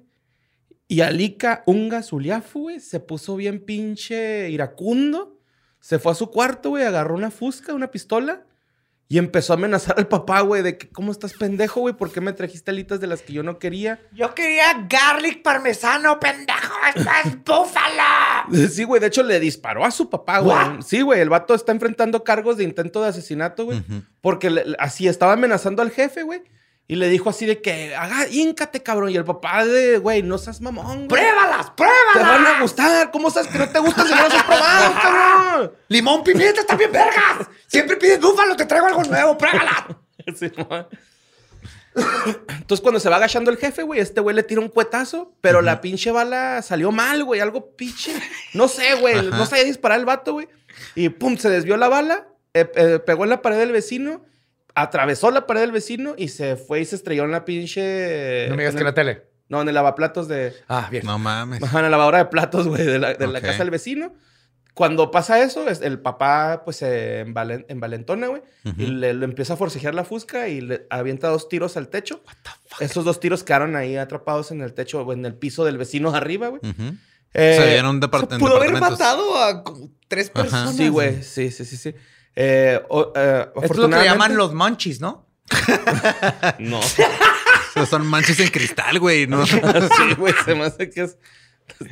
Y Alika Unga Zuliafu, güey, se puso bien pinche iracundo. Se fue a su cuarto, güey, agarró una fusca, una pistola. Y empezó a amenazar al papá, güey, de que, ¿cómo estás pendejo, güey? ¿Por qué me trajiste alitas de las que yo no quería? Yo quería garlic parmesano, pendejo. ¡Esto es búfalo! Sí, güey, de hecho le disparó a su papá, güey. What? Sí, güey, el vato está enfrentando cargos de intento de asesinato, güey. Porque le- así estaba amenazando al jefe, güey. Y le dijo así de que, haga, íncate, cabrón. Y el papá de, güey, no seas mamón, güey. ¡Pruébalas, Te van pruébalas! a gustar. ¿Cómo sabes que no te gustan si no las has probado, cabrón? Limón, pimienta, está bien vergas. Siempre pides búfalo, te traigo algo nuevo, pruébalas. Sí. Entonces, cuando se va agachando el jefe, güey, este güey le tira un cuetazo, pero la pinche bala salió mal, güey. Algo pinche. No sé, güey. Ajá. No sabía disparar el vato, güey. Y pum, se desvió la bala, eh, eh, pegó en la pared del vecino, atravesó la pared del vecino y se fue y se estrelló en la pinche. No me digas en que el- la tele. No, en el lavaplatos de. Ah, bien. No mames. Ajá, en la lavadora de platos, güey, de, la, de la Ok. casa del vecino. Cuando pasa eso, es- el papá, pues, se envalen- envalentona, güey. Y le, le empieza a forcejear la fusca y le avienta dos tiros al techo. Esos dos tiros quedaron ahí atrapados en el techo o en el piso del vecino arriba, güey. Ujú. Eh, Se veían un en Pudo haber matado a tres Ajá. personas. Sí, güey. Sí, sí, sí, sí. Eh, o- eh, Esto es lo que llaman los munchies, ¿no? No. O sea, son manchas en cristal, güey. No. sí, güey. Se me hace que es...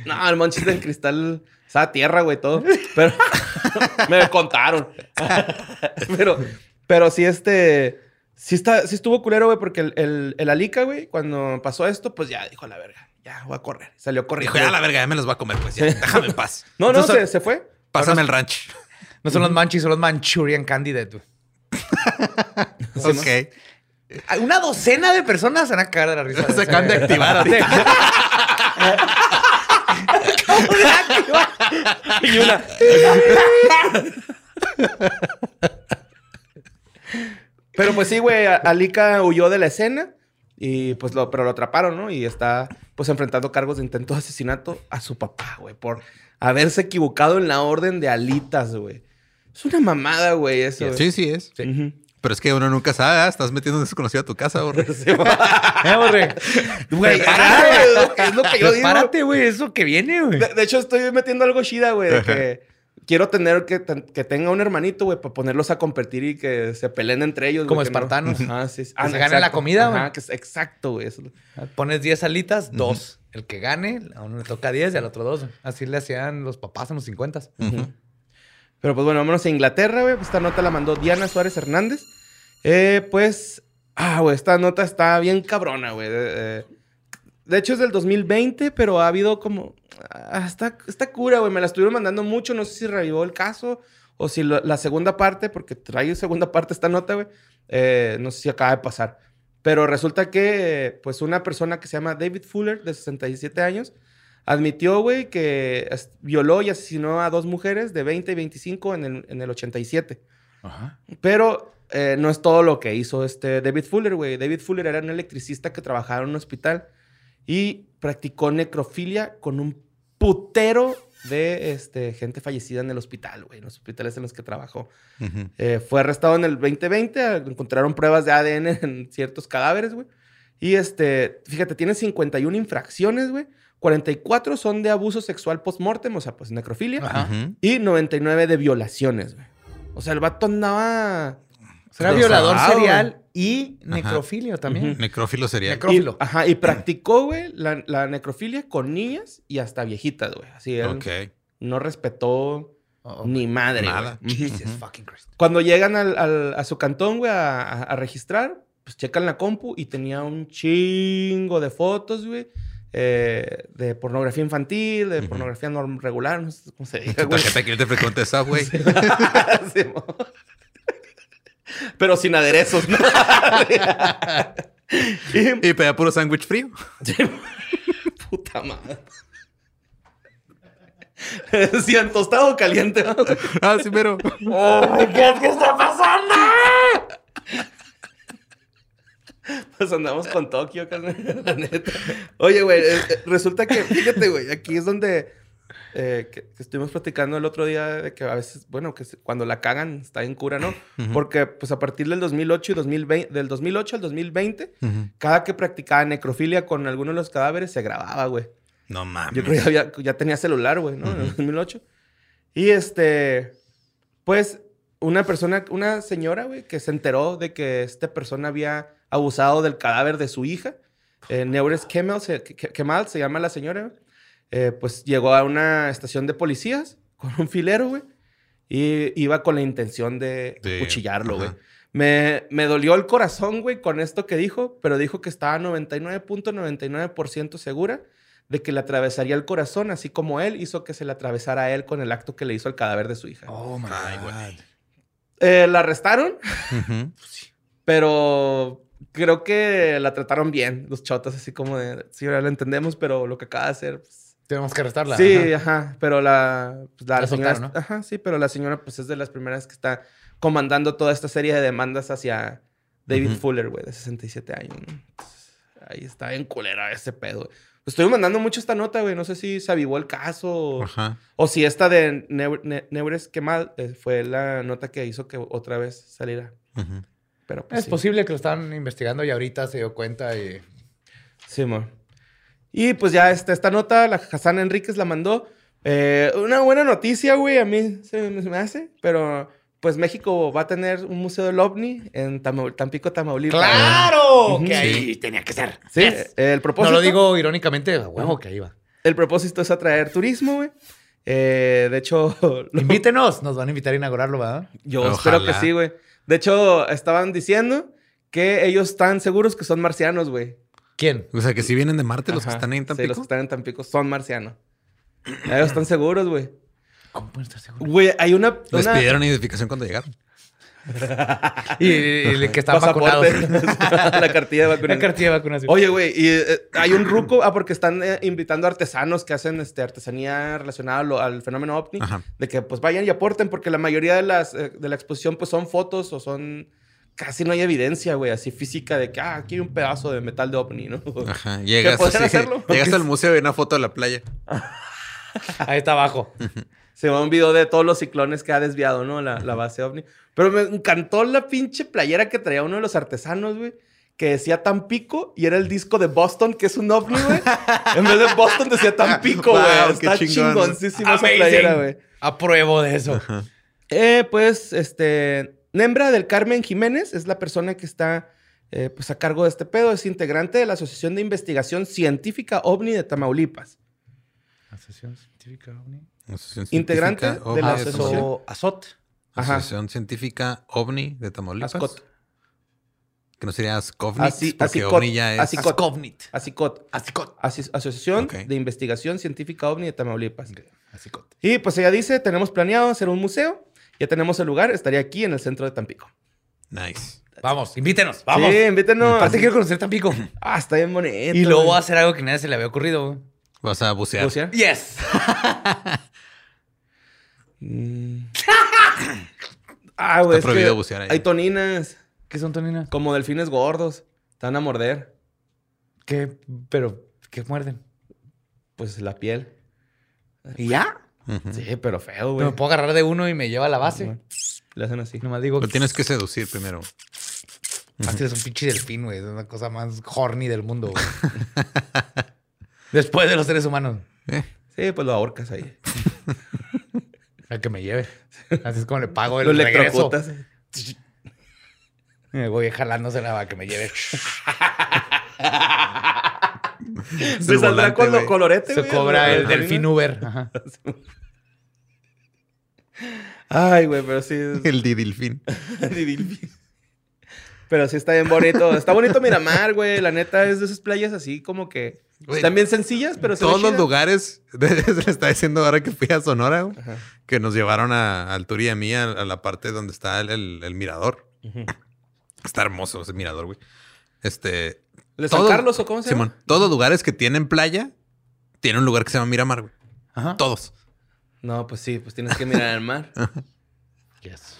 No, el monchis en cristal... Estaba tierra, güey, todo. Pero... me contaron. pero... Pero sí, este... Sí, está, sí estuvo culero, güey, porque el, el, el Alica, güey, cuando pasó esto, pues ya dijo a la verga. Ya, voy a correr. Salió corriendo. Dijo, ya la verga, ya me los voy a comer, pues. Ya, déjame en paz. No, no, Entonces- se, se fue. Pásame el ranch. No son los munchies, son los Manchurian Candidate. ok. Una docena de personas se van a cagar de la risa. Se acaban de activar ahorita. Y una... Pero pues sí, güey, Alika huyó de la escena y pues lo, pero lo atraparon, ¿no? Y está pues enfrentando cargos de intento de asesinato a su papá, güey, por haberse equivocado en la orden de alitas, güey. Es una mamada, güey, eso. güey. Sí, sí es. Pero es que uno nunca sabe, ¿ah? estás metiendo un desconocido a tu casa, borre. Eh, borre. Güey, Prepárate, es lo que yo digo. Prepárate, güey, eso que viene, güey. De, de hecho, estoy metiendo algo chida, güey, de que quiero tener que, que tenga un hermanito, güey, para ponerlos a competir y que se peleen entre ellos. Como güey, que no- espartanos. Ajá, sí. sí. Que se gane la comida, güey. que es- exacto, güey. Pones 10 alitas, dos. El que gane, a uno le toca 10 y al otro dos. Así le hacían los papás en los 50. Pero pues bueno, vámonos a Inglaterra, güey. Esta nota la mandó Diana Suárez Hernández. Eh, pues, ah, güey, esta nota está bien cabrona, güey. Eh, de hecho es del 2020, pero ha habido como... ah, está, está cura, güey. Me la estuvieron mandando mucho. No sé si revivó el caso o si la segunda parte, porque trae segunda parte esta nota, güey. Eh, no sé si acaba de pasar. Pero resulta que, eh, pues, una persona que se llama David Fuller, de 67 años, admitió, güey, que violó y asesinó a dos mujeres de 20 y 25 en el, en el 87. Pero eh, no es todo lo que hizo este David Fuller, güey. David Fuller era un electricista que trabajaba en un hospital y practicó necrofilia con un putero de este, gente fallecida en el hospital, güey, en los hospitales en los que trabajó. Eh, fue arrestado en el 2020, ah, encontraron pruebas de ADN en ciertos cadáveres, güey. Y este, fíjate, tiene 51 infracciones, güey. 44 son de abuso sexual post-mortem, o sea, pues necrofilia. Ajá. Y 99 de violaciones, güey. O sea, el vato andaba... Era violador serial y necrofilio también. Necrófilo sería. Necro- Necrófilo. Y, ajá, y practicó, güey, la, la necrofilia con niñas y hasta viejitas, güey. Así, él Ok. no respetó Oh, ni madre, Nada. Jesus fucking Christ. Cuando llegan al- al- a su cantón, güey, a, a- a registrar, pues checan la compu y tenía un chingo de fotos, güey. Eh, de pornografía infantil, de pornografía norm regular, no sé cómo se tarjeta que te frecuente esa, güey. Pero sin aderezos, ¿no? y, Y pedía puro sándwich frío. puta madre. Decían tostado caliente. Ah, sí, pero. Pues andamos con Tokio, carnal, la neta. Oye, güey, eh, eh, resulta que, fíjate, güey, aquí es donde eh, que, que estuvimos platicando el otro día de que a veces, bueno, que cuando la cagan está en cura, ¿no? Porque, pues, a partir del 2008 y 2020, del 2008 al 2020, cada que practicaba necrofilia con alguno de los cadáveres se grababa, güey. No mames. Yo creo que ya, ya tenía celular, güey, ¿no? En el 2008. Y este, pues, una persona, una señora, güey, que se enteró de que esta persona había abusado del cadáver de su hija. Eh, Neures Kemal se, Kemal se llama la señora. Eh, pues llegó a una estación de policías con un filero, güey. Y iba con la intención de De- cuchillarlo, güey. Me, me dolió el corazón, güey, con esto que dijo, pero dijo que estaba 99.99% segura de que le atravesaría el corazón, así como él hizo que se le atravesara a él con el acto que le hizo al cadáver de su hija. Oh, my God. Eh, la arrestaron, Ujú. pero creo que la trataron bien, los chotas, así como de, sí, ahora lo entendemos, pero lo que acaba de hacer, pues, Tenemos que arrestarla. sí, Ajá. ajá, pero la, pues, la La señora, soltaron, ¿no? ajá, sí, pero la señora, pues, es de las primeras que está comandando toda esta serie de demandas hacia David. Fuller, güey, de 67 años, ¿no? Entonces, ahí está bien culera ese pedo. Estoy mandando mucho esta nota, güey. No sé si se avivó el caso Ajá. o si esta de Neu- Ne- Neures Kemal eh, fue la nota que hizo que otra vez saliera. Ujú. Pero pues, Es sí. posible que lo estaban investigando y ahorita se dio cuenta y... Sí, mo. Y pues ya esta, esta nota, la Hassan Enríquez la mandó. Eh, una buena noticia, güey, a mí se, me- se me hace, pero pues México va a tener un museo del OVNI en Tama- Tampico, Tamaulipas. ¡Claro! Que Sí. ahí tenía que ser. Sí, Yes. el No propósito. lo digo irónicamente, a huevo que ahí va. El propósito es atraer turismo, güey. Eh, de hecho, lo- Invítenos, nos van a invitar a inaugurarlo, ¿verdad? yo Ojalá. espero que sí, güey. De hecho, estaban diciendo que ellos están seguros que son marcianos, güey. ¿Quién? O sea, que si vienen de Marte los que están ahí en Sí, los Tampico. que están en Tampico son marcianos. Ellos están seguros, güey. ¿Cómo pueden estar seguros? Güey, hay una... Les una- pidieron identificación cuando llegaron. Y, y- y que están pasaporte, vacunados. la cartilla de La vacunación. cartilla de vacunación. Oye, güey, y eh, hay un ruco, ah, porque están eh, invitando artesanos que hacen este, artesanía relacionada lo- al fenómeno ovni, Ajá. de que pues vayan y aporten, porque la mayoría de, las, eh, de la exposición pues son fotos o son... Casi no hay evidencia, güey, así física de que, ah, aquí hay un pedazo de metal de ovni, ¿no? Ajá. Llegas, podrían así, hacerlo? llegas al museo y una foto de la playa. Ahí está abajo. Se va un video de todos los ciclones que ha desviado, ¿no? La, la base ovni. Pero me encantó la pinche playera que traía uno de los artesanos, güey. Que decía Tampico y era el disco de Boston, que es un ovni, güey. en vez de Boston decía Tampico, güey. Wow, Está chingón. chingoncísima esa playera, güey. Apruebo de eso. Eh, pues, este, Nembra del Carmen Jiménez es la persona que está eh, pues a cargo de este pedo. Es integrante de la Asociación de Investigación Científica OVNI de Tamaulipas. Asociación Científica OVNI. Asociación Integrante de la OVNI asociación. Científica OVNI de Tamaulipas. Ascot. Que no sería Ascovnit, Así- porque Asicot. OVNI ya es... Asicot. Ascovnit. ASICOT. Asicot. Asi- Asociación de Investigación Científica OVNI de Tamaulipas. Asicot. Y pues ella dice, tenemos planeado hacer un museo. Ya tenemos el lugar. Estaría aquí en el centro de Tampico. Nice. Vamos, invítenos. Vamos. Sí, invítenos. Aparte quiero conocer Tampico. Ah, está bien bonito. Y luego voy a hacer algo que nadie se le había ocurrido. Vas a bucear. ¿Bucear? Yes. Mm. ah, güey. Está es prohibido que bucear ahí. Hay toninas, ¿Qué son toninas? como delfines gordos. Te van a morder. ¿Qué? Pero, ¿qué muerden? Pues la piel. ¿Y ya? Sí, pero feo, Me güey. puedo agarrar de uno y me lleva a la base. Le hacen así. Nomás digo, Lo tienes que seducir primero. Así es un pinche delfín, güey. Es una cosa más horny del mundo, güey. Después de los seres humanos. Eh, Sí, pues lo ahorcas ahí. El que me lleve. Así es como le pago el Lo regreso. Me voy jalándose la que me lleve. Se saldrá volante, con lo güey. colorete, Se cobra el delfín. Uber. Ajá. Ay, güey, pero sí. es- El didilfín. Pero sí está bien bonito. Está bonito Miramar, güey. La neta es de esas playas así como que Güey, están bien sencillas, pero se Todos los lugares, se le está diciendo ahora que fui a Sonora, güey, Ajá. Que nos llevaron a, al tour y a mí a, a la parte donde está el, el- el mirador. Está hermoso ese mirador, güey. Este. ¿De San todos- Carlos o cómo se llama? Simón, todos los lugares que tienen playa, tienen un lugar que se llama Miramar, güey. Ajá. Todos. No, pues sí, pues tienes que mirar al mar. Yes.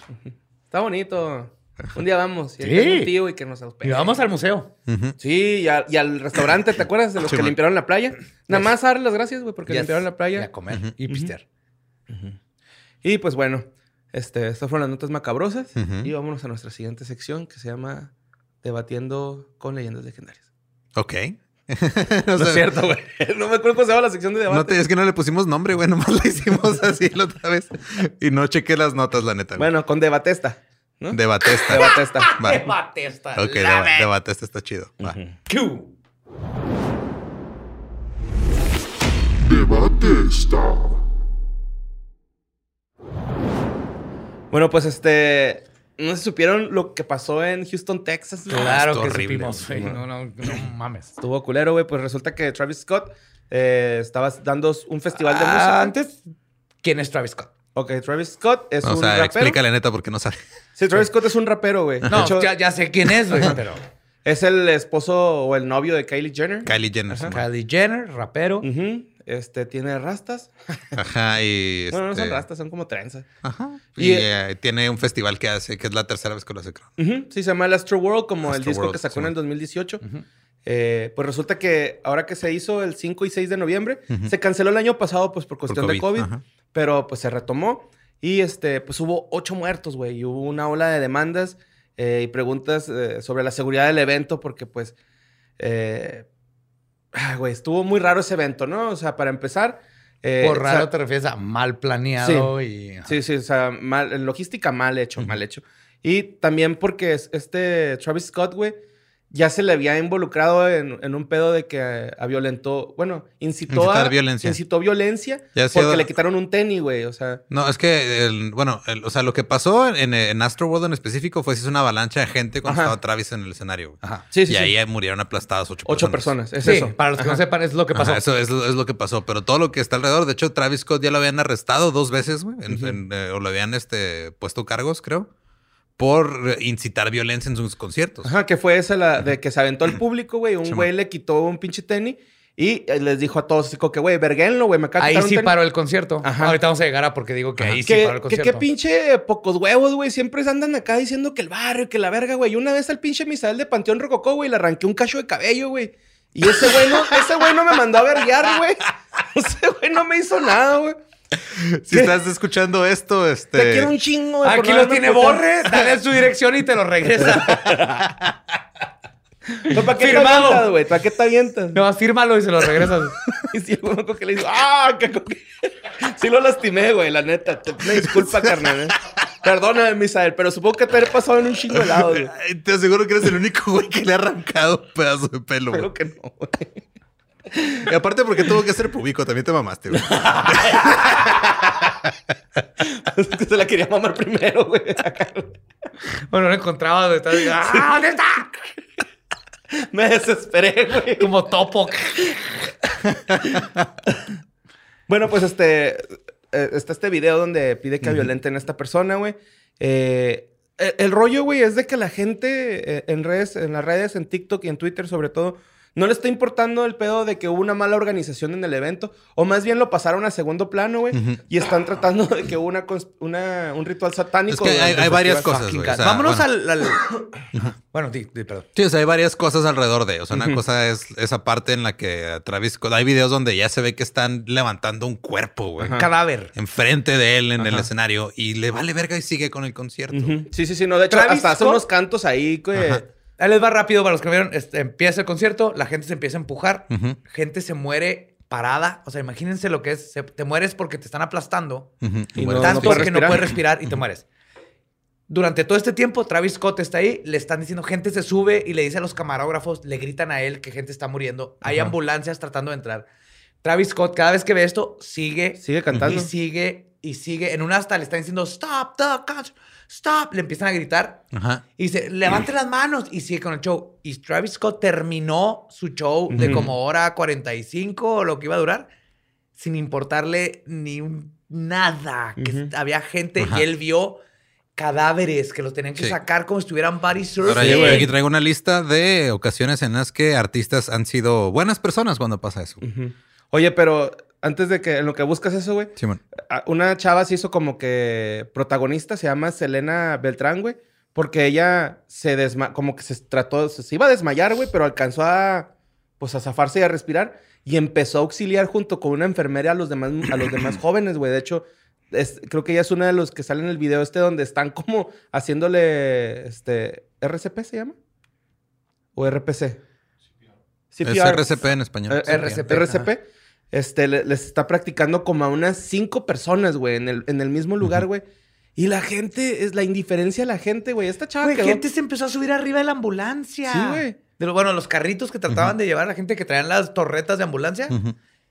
Está bonito. Un día vamos. Y Sí. un tío y que nos hospede. Y vamos al museo. Ujú. Sí, y, a- y al restaurante, ¿te acuerdas de los Sí, que man. limpiaron la playa? Nada más darle las gracias, güey, porque Yes. limpiaron la Y playa. a comer y pistear. Y pues bueno, este, estas fueron las notas macabrosas. Y vámonos a nuestra siguiente sección que se llama Debatiendo con leyendas legendarias. Ok. No, es cierto, güey. No me acuerdo cómo se llama la sección de debate. No te- es que no le pusimos nombre, güey. Nomás le hicimos así la otra vez. Y no chequé las notas, la neta. güey. Bueno, con debatesta. ¿no? Debate esta. Debatesta. Va. Debate esta. Ok, deba- debate esta está chido. Va. Q. Debate Bueno, pues este. No se supieron lo que pasó en Houston, Texas. Claro estuvo que horrible, supimos, güey. No, no, no mames. Estuvo culero, güey. Pues resulta que Travis Scott eh, estaba dando un festival de Ah, música. antes, ¿quién es Travis Scott? Ok, Travis Scott es O un sea, rapero. explícale neta porque no sabe. Sí, Travis Scott es un rapero, güey. No, hecho, ya, ya sé quién es, güey, pero... es el esposo o el novio de Kylie Jenner. Kylie Jenner. Kylie Jenner, rapero. Ujú. Este, tiene rastas. Ajá, y. Bueno, no son este, rastas, son como trenzas. Ajá. Y, Y, eh, tiene un festival que hace, que es la tercera vez que lo hace, creo. Ujú, Sí, se llama el Astro World, como el disco World, que sacó en el Simón. 2018. Eh, pues resulta que ahora que se hizo el 5 y 6 de noviembre, se canceló el año pasado pues por cuestión de COVID, COVID, ajá. pero pues se retomó y este pues hubo ocho muertos, güey, y hubo una ola de demandas eh, y preguntas eh, sobre la seguridad del evento porque pues, eh, ah, güey, estuvo muy raro ese evento, ¿no? O sea, para empezar... eh, Por o sea, raro te refieres a mal planeado y... Sí, sí, o sea, mal, logística mal hecho, mal hecho. Y también porque es- este Travis Scott, güey, ya se le había involucrado en, en un pedo de que a violentó, bueno, incitó Incitar a violencia. incitó violencia Ya porque sido- le quitaron un tenis, güey, o sea, No, es que, el- bueno, el- o sea, lo que pasó en, en Astro World en específico fue se hizo una avalancha de gente cuando Ajá. estaba Travis en el escenario. güey. Ajá. sí, sí, y sí. ahí murieron aplastadas ocho, ocho personas, es Sí, eso. para los que no sepan, es lo que pasó. Ajá, eso es, lo- es lo que pasó. Pero todo lo que está alrededor, de hecho, Travis Scott ya lo habían arrestado dos veces, güey, en- en, eh, o lo habían este, puesto cargos, creo, por incitar violencia en sus conciertos. Ajá, que fue esa la de que se aventó el público, güey, un Sí, güey le quitó un pinche tenis y eh, les dijo a todos así como que, güey, verguenlo, güey, me acaba Ahí sí tenis". paró el concierto. Ajá. Ahorita vamos a llegar a porque digo que ahí sí que, paró el que concierto. qué pinche pocos huevos, güey. Siempre andan acá diciendo que el barrio, que la verga, güey. Y una vez al pinche Misael de Panteón Rococó, güey, le arranqué un cacho de cabello, güey. Y ese güey no, ese güey no me mandó a verguiar, güey. Ese güey no me hizo nada, güey. Si estás escuchando esto, este. Te quiero un chingo, por Aquí lo tiene puteado. Borre, dale su dirección y te lo regresa. No, ¿Para qué te Firmado. avientas, güey? ¿Para qué te avientas? No, fírmalo y se lo regresas. Y si el me acuerdo que le dijo, ¡ah! Que sí lo lastimé, güey, la neta. Te- Una disculpa, carnal. ¿eh? Perdóname, Misael, pero supongo que te haber pasado en un chingo de lados, güey. Te aseguro que eres el único güey que le ha arrancado un pedazo de pelo, güey. Espero que no, güey. Y aparte, porque tuvo que ser público, también te mamaste, güey. Es que se la quería mamar primero, güey. Bueno, no encontraba donde está. ¡Ah, ¿dónde está? Me desesperé, güey. Como topo. Bueno, pues este. eh, está este video donde pide que violenten a esta persona, güey. Eh, el, el rollo, güey, es de que la gente eh, en redes, en las redes, en TikTok y en Twitter, sobre todo, no le está importando el pedo de que hubo una mala organización en el evento, o más bien lo pasaron a segundo plano, güey, y están tratando de que hubo una, una- un ritual satánico. Es que hay- varias cosas, Fucking güey. O God. sea, Vámonos bueno. al. al- Bueno, di, di, perdón. Sí, o sea, hay varias cosas alrededor de. O sea, una cosa es esa parte en la que Travis Scott. Hay videos donde ya se ve que están levantando un cuerpo, güey. Cadáver. Enfrente de él en el escenario y le vale verga y sigue con el concierto. Sí, sí, sí. No, de hecho, Travis hasta hace Scott- unos cantos ahí, güey. Ahí les va rápido para los que no vieron. Este, empieza el concierto, la gente se empieza a empujar, Ujú. gente se muere parada. O sea, imagínense lo que es. se- te mueres porque te están aplastando. Ujú. Y Bueno, no- tanto puedes que no respirar. puedes respirar y te mueres. Durante todo este tiempo, Travis Scott está ahí, le están diciendo, gente se sube y le dice a los camarógrafos, le gritan a él que gente está muriendo. Hay Ajá. ambulancias tratando de entrar. Travis Scott, cada vez que ve esto, sigue, Sigue cantando. y sigue y sigue. En una hasta le están diciendo, stop the concert, stop. Le empiezan a gritar Ajá. y dice, levante las manos y sigue con el show. Y Travis Scott terminó su show de como hora 45 o lo que iba a durar, sin importarle ni un- nada. Que había gente Ajá. y él vio cadáveres que los tenían que Sí. sacar como si estuvieran body surfing. Ahora yo aquí traigo una lista de ocasiones en las que artistas han sido buenas personas cuando pasa eso. Oye, pero antes de que en lo que buscas eso, güey, Simón. una chava se hizo como que protagonista, se llama Selena Beltrán, güey, porque ella se desma como que se trató, se, iba a desmayar, güey, pero alcanzó a pues a zafarse y a respirar y empezó a auxiliar junto con una enfermera a los demás a los demás jóvenes, güey. De hecho, es- creo que ella es una de los que sale en el video este donde están como haciéndole este RCP se llama o RPC. Es CPR. RCP en español. Eh, RCP. RCP. Este, le- les está practicando como a unas cinco personas, güey, en el, en el mismo lugar, güey. Y la gente, es la indiferencia de la gente, güey. Esta chava Güey, quedó- gente se empezó a subir arriba de la ambulancia. Sí, güey. De lo- bueno, los carritos que trataban de llevar a la gente que traían las torretas de ambulancia,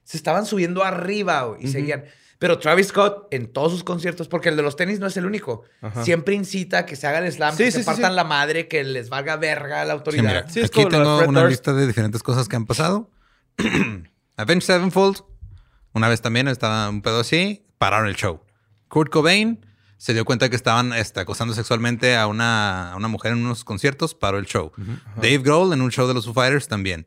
se estaban subiendo arriba güey, y seguían. Pero Travis Scott, en todos sus conciertos, porque el de los tenis no es el único, Ajá. siempre incita a que se haga el slam, Sí, que sí, se partan sí. la madre, que les valga verga la Sí, autoridad. mira, Sí, es aquí tengo una Durst. lista de diferentes cosas que han pasado. Avenged Sevenfold, una vez también estaba un pedo así, pararon el show. Kurt Cobain se dio cuenta que estaban este, acosando sexualmente a una, a una mujer en unos conciertos, paró el show. Dave Grohl en un show de los Foo Fighters también.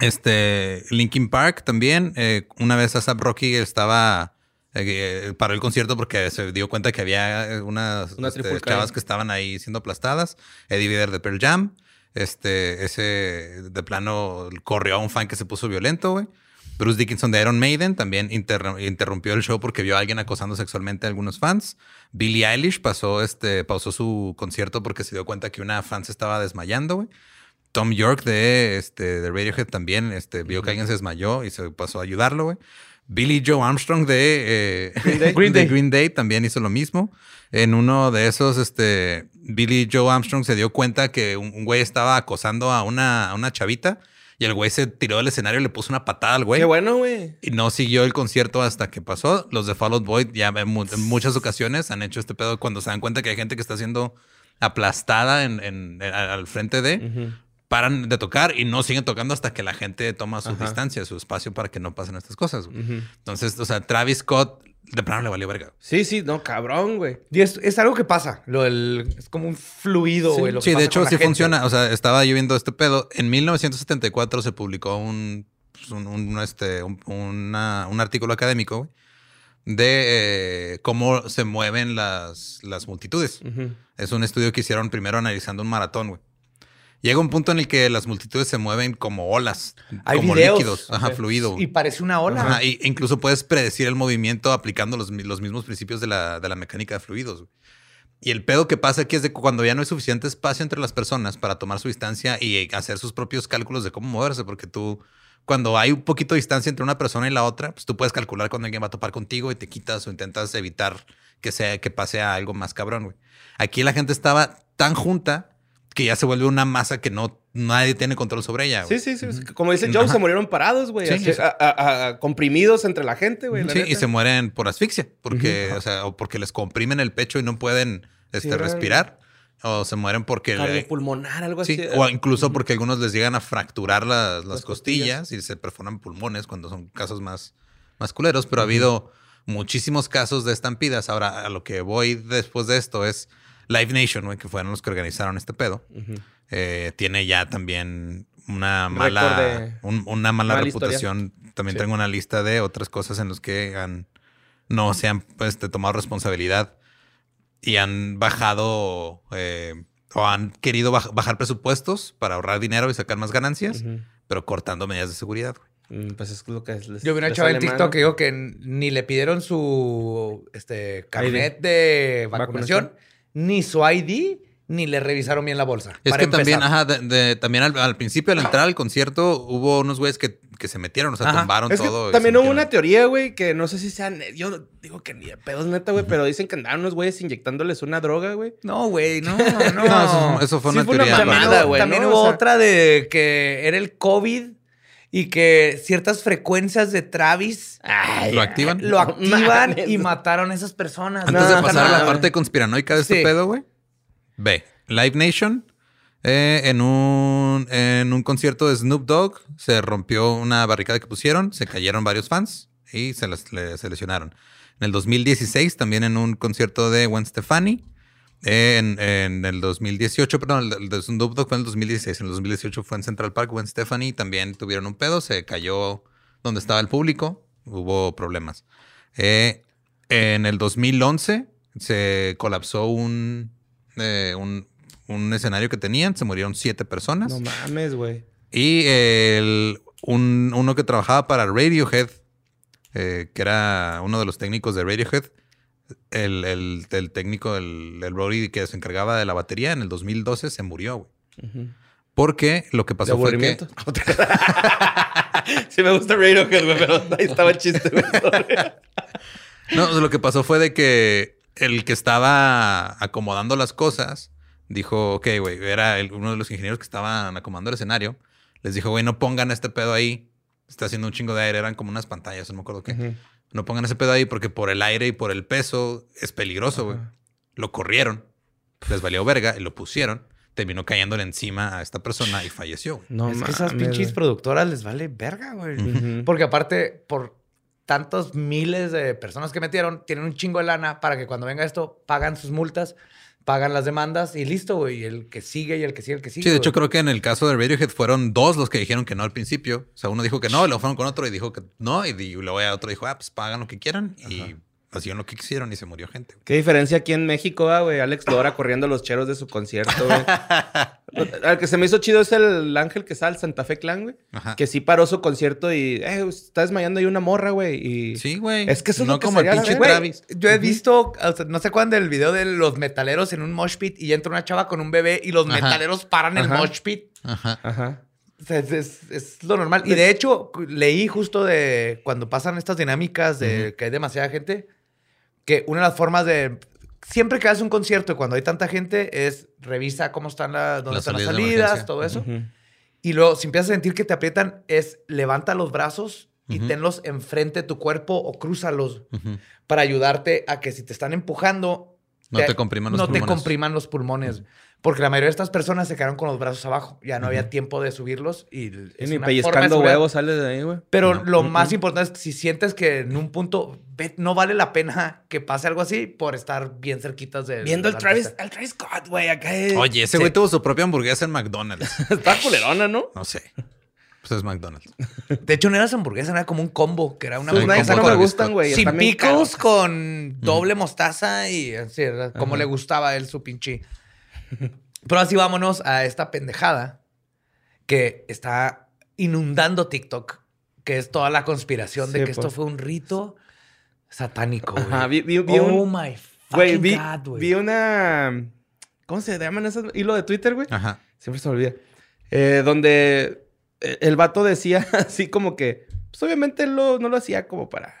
Este, Linkin Park también. eh, una vez ASAP Rocky estaba. eh, paró el concierto porque se dio cuenta que había eh, unas Una este, chavas que estaban ahí siendo aplastadas. Eddie Vedder de Pearl Jam. Este, ese de plano corrió a un fan que se puso violento, güey. Bruce Dickinson de Iron Maiden también interr- interrumpió el show porque vio a alguien acosando sexualmente a algunos fans. Billie Eilish pasó, este, pausó su concierto porque se dio cuenta que una fan se estaba desmayando, güey. Tom York de, este, de Radiohead también este, vio que alguien se desmayó y se pasó a ayudarlo, güey. Billy Joe Armstrong de, eh, Green Day. Green Day. Green Day también hizo lo mismo. En uno de esos, este, Billy Joe Armstrong se dio cuenta que un, un güey estaba acosando a una, a una chavita y el güey se tiró del escenario y le puso una patada al güey. Qué bueno, güey. Y no siguió el concierto hasta que pasó. Los de Fall Out Boy ya en, mu- en muchas ocasiones han hecho este pedo cuando se dan cuenta que hay gente que está siendo aplastada en, en- en- al frente de, paran de tocar y no siguen tocando hasta que la gente toma su Ajá. distancia, su espacio para que no pasen estas cosas. Entonces, o sea, Travis Scott de plano le valió verga. Sí, sí, no, cabrón, güey. Y es, es algo que pasa. Lo del- es como un fluido, Sí. güey. lo que Sí, de hecho sí gente. funciona. O sea, estaba yo viendo este pedo. En 1974 se publicó un, pues, un, un, este, un, una- un artículo académico güey, de eh, cómo se mueven las, las multitudes. Es un estudio que hicieron primero analizando un maratón, güey. Llega un punto en el que las multitudes se mueven como olas, Hay como videos. líquidos, ajá, fluido. Y parece una ola. Ajá, y incluso puedes predecir el movimiento aplicando los, los mismos principios de la, de la mecánica de fluidos. Y el pedo que pasa aquí es de que cuando ya no hay suficiente espacio entre las personas para tomar su distancia y hacer sus propios cálculos de cómo moverse, porque tú, cuando hay un poquito de distancia entre una persona y la otra, pues tú puedes calcular cuando alguien va a topar contigo y te quitas o intentas evitar que sea que pase a algo más cabrón, güey. Aquí la gente estaba tan junta que ya se vuelve una masa que no nadie tiene control sobre ella. güey. Sí, sí, sí. Como dice Joe, Ajá. se murieron parados, güey. Sí, así, sí. a- a- a- comprimidos entre la gente, güey. la Sí, y se mueren por asfixia, porque, o sea, o porque les comprimen el pecho y no pueden este, Sí, respirar, o se mueren porque le- Cardiopulmonar, algo Sí, así. o incluso porque algunos les llegan a fracturar las, las Las costillas. costillas. y se perforan pulmones cuando son casos más, más culeros, pero ha habido muchísimos casos de estampidas. Ahora, a lo que voy después de esto es Live Nation, güey, que fueron los que organizaron este pedo. Eh, tiene ya también una mala, de- un- una mala mala reputación. También Sí. tengo una lista de otras cosas en las que han, no se han pues, te- tomado responsabilidad y han bajado eh, o han querido baj- bajar presupuestos para ahorrar dinero y sacar más ganancias, pero cortando medidas de seguridad. güey. Mm, Pues es lo que les, Yo vi una chava en TikTok que dijo que ni le pidieron su este, carnet de vacunación, Vacunación. Ni su ID, ni le revisaron bien la bolsa. Es para que también, ajá, de- de- también al, al principio al entrar al concierto hubo unos güeyes que, que se metieron, o sea, Ajá. tumbaron Es todo. también hubo metieron. una teoría, güey, que no sé si sean. Yo digo que ni de pedos neta, güey, pero dicen que andaban unos güeyes inyectándoles una droga, güey. No, güey, no, no. No, eso, eso fue Sí una fue una teoría. También, güey, también ¿no? hubo O sea- otra de que era el COVID y que ciertas frecuencias de Travis ¿Lo activan? lo activan y mataron a esas personas. Antes No, de pasar a la no. parte conspiranoica de este pedo, güey. Ve, Live Nation, eh, en, un, en un concierto de Snoop Dogg, se rompió una barricada que pusieron, se cayeron varios fans y se, les- le- se lesionaron. En el 2016, también en un concierto de Gwen Stefani. En, en el 2018, perdón, el, el Snoop Dogg fue en el 2016. En el 2018 fue en Central Park, Gwen Stefani. También tuvieron un pedo, se cayó donde estaba el público, hubo problemas. Eh, en el 2011 se colapsó un, eh, un, un escenario que tenían, se murieron siete personas. No mames, güey. y el, un- uno que trabajaba para Radiohead, eh, que era uno de los técnicos de Radiohead, el, el- el técnico, el, el roadie que se encargaba de la batería, en el 2012 se murió, güey. Porque lo que ¿De pasó fue que... sí me gusta Radiohead, güey, pero ahí estaba el chiste, güey. No, lo que pasó fue de que el que estaba acomodando las cosas dijo, ok, güey, era el- uno de los ingenieros que estaban acomodando el escenario. Les dijo, güey, no pongan este pedo ahí. Está haciendo un chingo de aire. Eran como unas pantallas, no me acuerdo qué. No pongan ese pedo ahí porque por el aire y por el peso es peligroso, güey. Lo corrieron. Les valió verga y lo pusieron. Terminó cayéndole encima a esta persona y falleció. No es que esas pinches productoras les vale verga, güey. Porque aparte, por tantos miles de personas que metieron, tienen un chingo de lana para que cuando venga esto pagan sus multas, pagan las demandas y listo, güey. Y el que sigue y el que sigue, el que sigue. Sí, de hecho creo que en el caso de Radiohead fueron dos los que dijeron que no al principio. O sea, uno dijo que no, y luego fueron con otro y dijo que no, y di- luego otro dijo, ah, pues pagan lo que quieran. Y hacían lo que quisieron y se murió gente. güey. Qué diferencia aquí en México, ah, güey. Alex Lora corriendo los cheros de su concierto, güey. Al que se me hizo chido es el Ángel que sale, Santa Fe Clan, güey. Ajá. Que sí paró su concierto y, eh, está desmayando ahí una morra, güey. Y... Sí, güey. Es que eso es no lo que como el pinche. Travis. Yo he visto, o sea, no sé cuándo, el video de los metaleros en un mosh pit y entra una chava con un bebé y los Ajá. metaleros paran el mosh pit. Ajá. Ajá. O sea, es, es- es lo normal. Y de hecho, leí justo de cuando pasan estas dinámicas de que hay demasiada gente, que una de las formas de. Siempre que haces un concierto y cuando hay tanta gente es revisa cómo están las, dónde Las están las salidas de salidas, todo eso. Y luego, si empiezas a sentir que te aprietan, es levanta los brazos y tenlos enfrente de tu cuerpo o crúzalos para ayudarte a que si te están empujando, No te compriman los no pulmones. te compriman los pulmones. Porque la mayoría de estas personas se quedaron con los brazos abajo. Ya no había tiempo de subirlos y Y es ni una forma de pellizcando huevos sales de ahí, güey. Pero No. lo más importante es que si sientes que en un punto ve- no vale la pena que pase algo así por estar bien cerquitas de Viendo de el la Travis, al Travis Scott, güey, acá es... Oye, ese Sí. güey tuvo su propia hamburguesa en McDonald's. Está culerona, ¿no? No sé. Pues es McDonald's. De hecho, no era hamburguesa, era como un combo, que era una hamburguesa no me gustan, güey. sin pickles con doble mostaza y así, era como le gustaba a él su pinche. Pero así vámonos a esta pendejada que está inundando TikTok, que es toda la conspiración de que esto pues. fue un rito satánico. güey. Ajá, vi- vi- vi oh un- my Güey, Fucking vi, God, güey. vi una. ¿Cómo se llaman esos? Hilo de Twitter, güey. Ajá. Siempre se me olvida. Eh, donde eh, el vato decía así como que. Pues obviamente él lo- no lo hacía como para.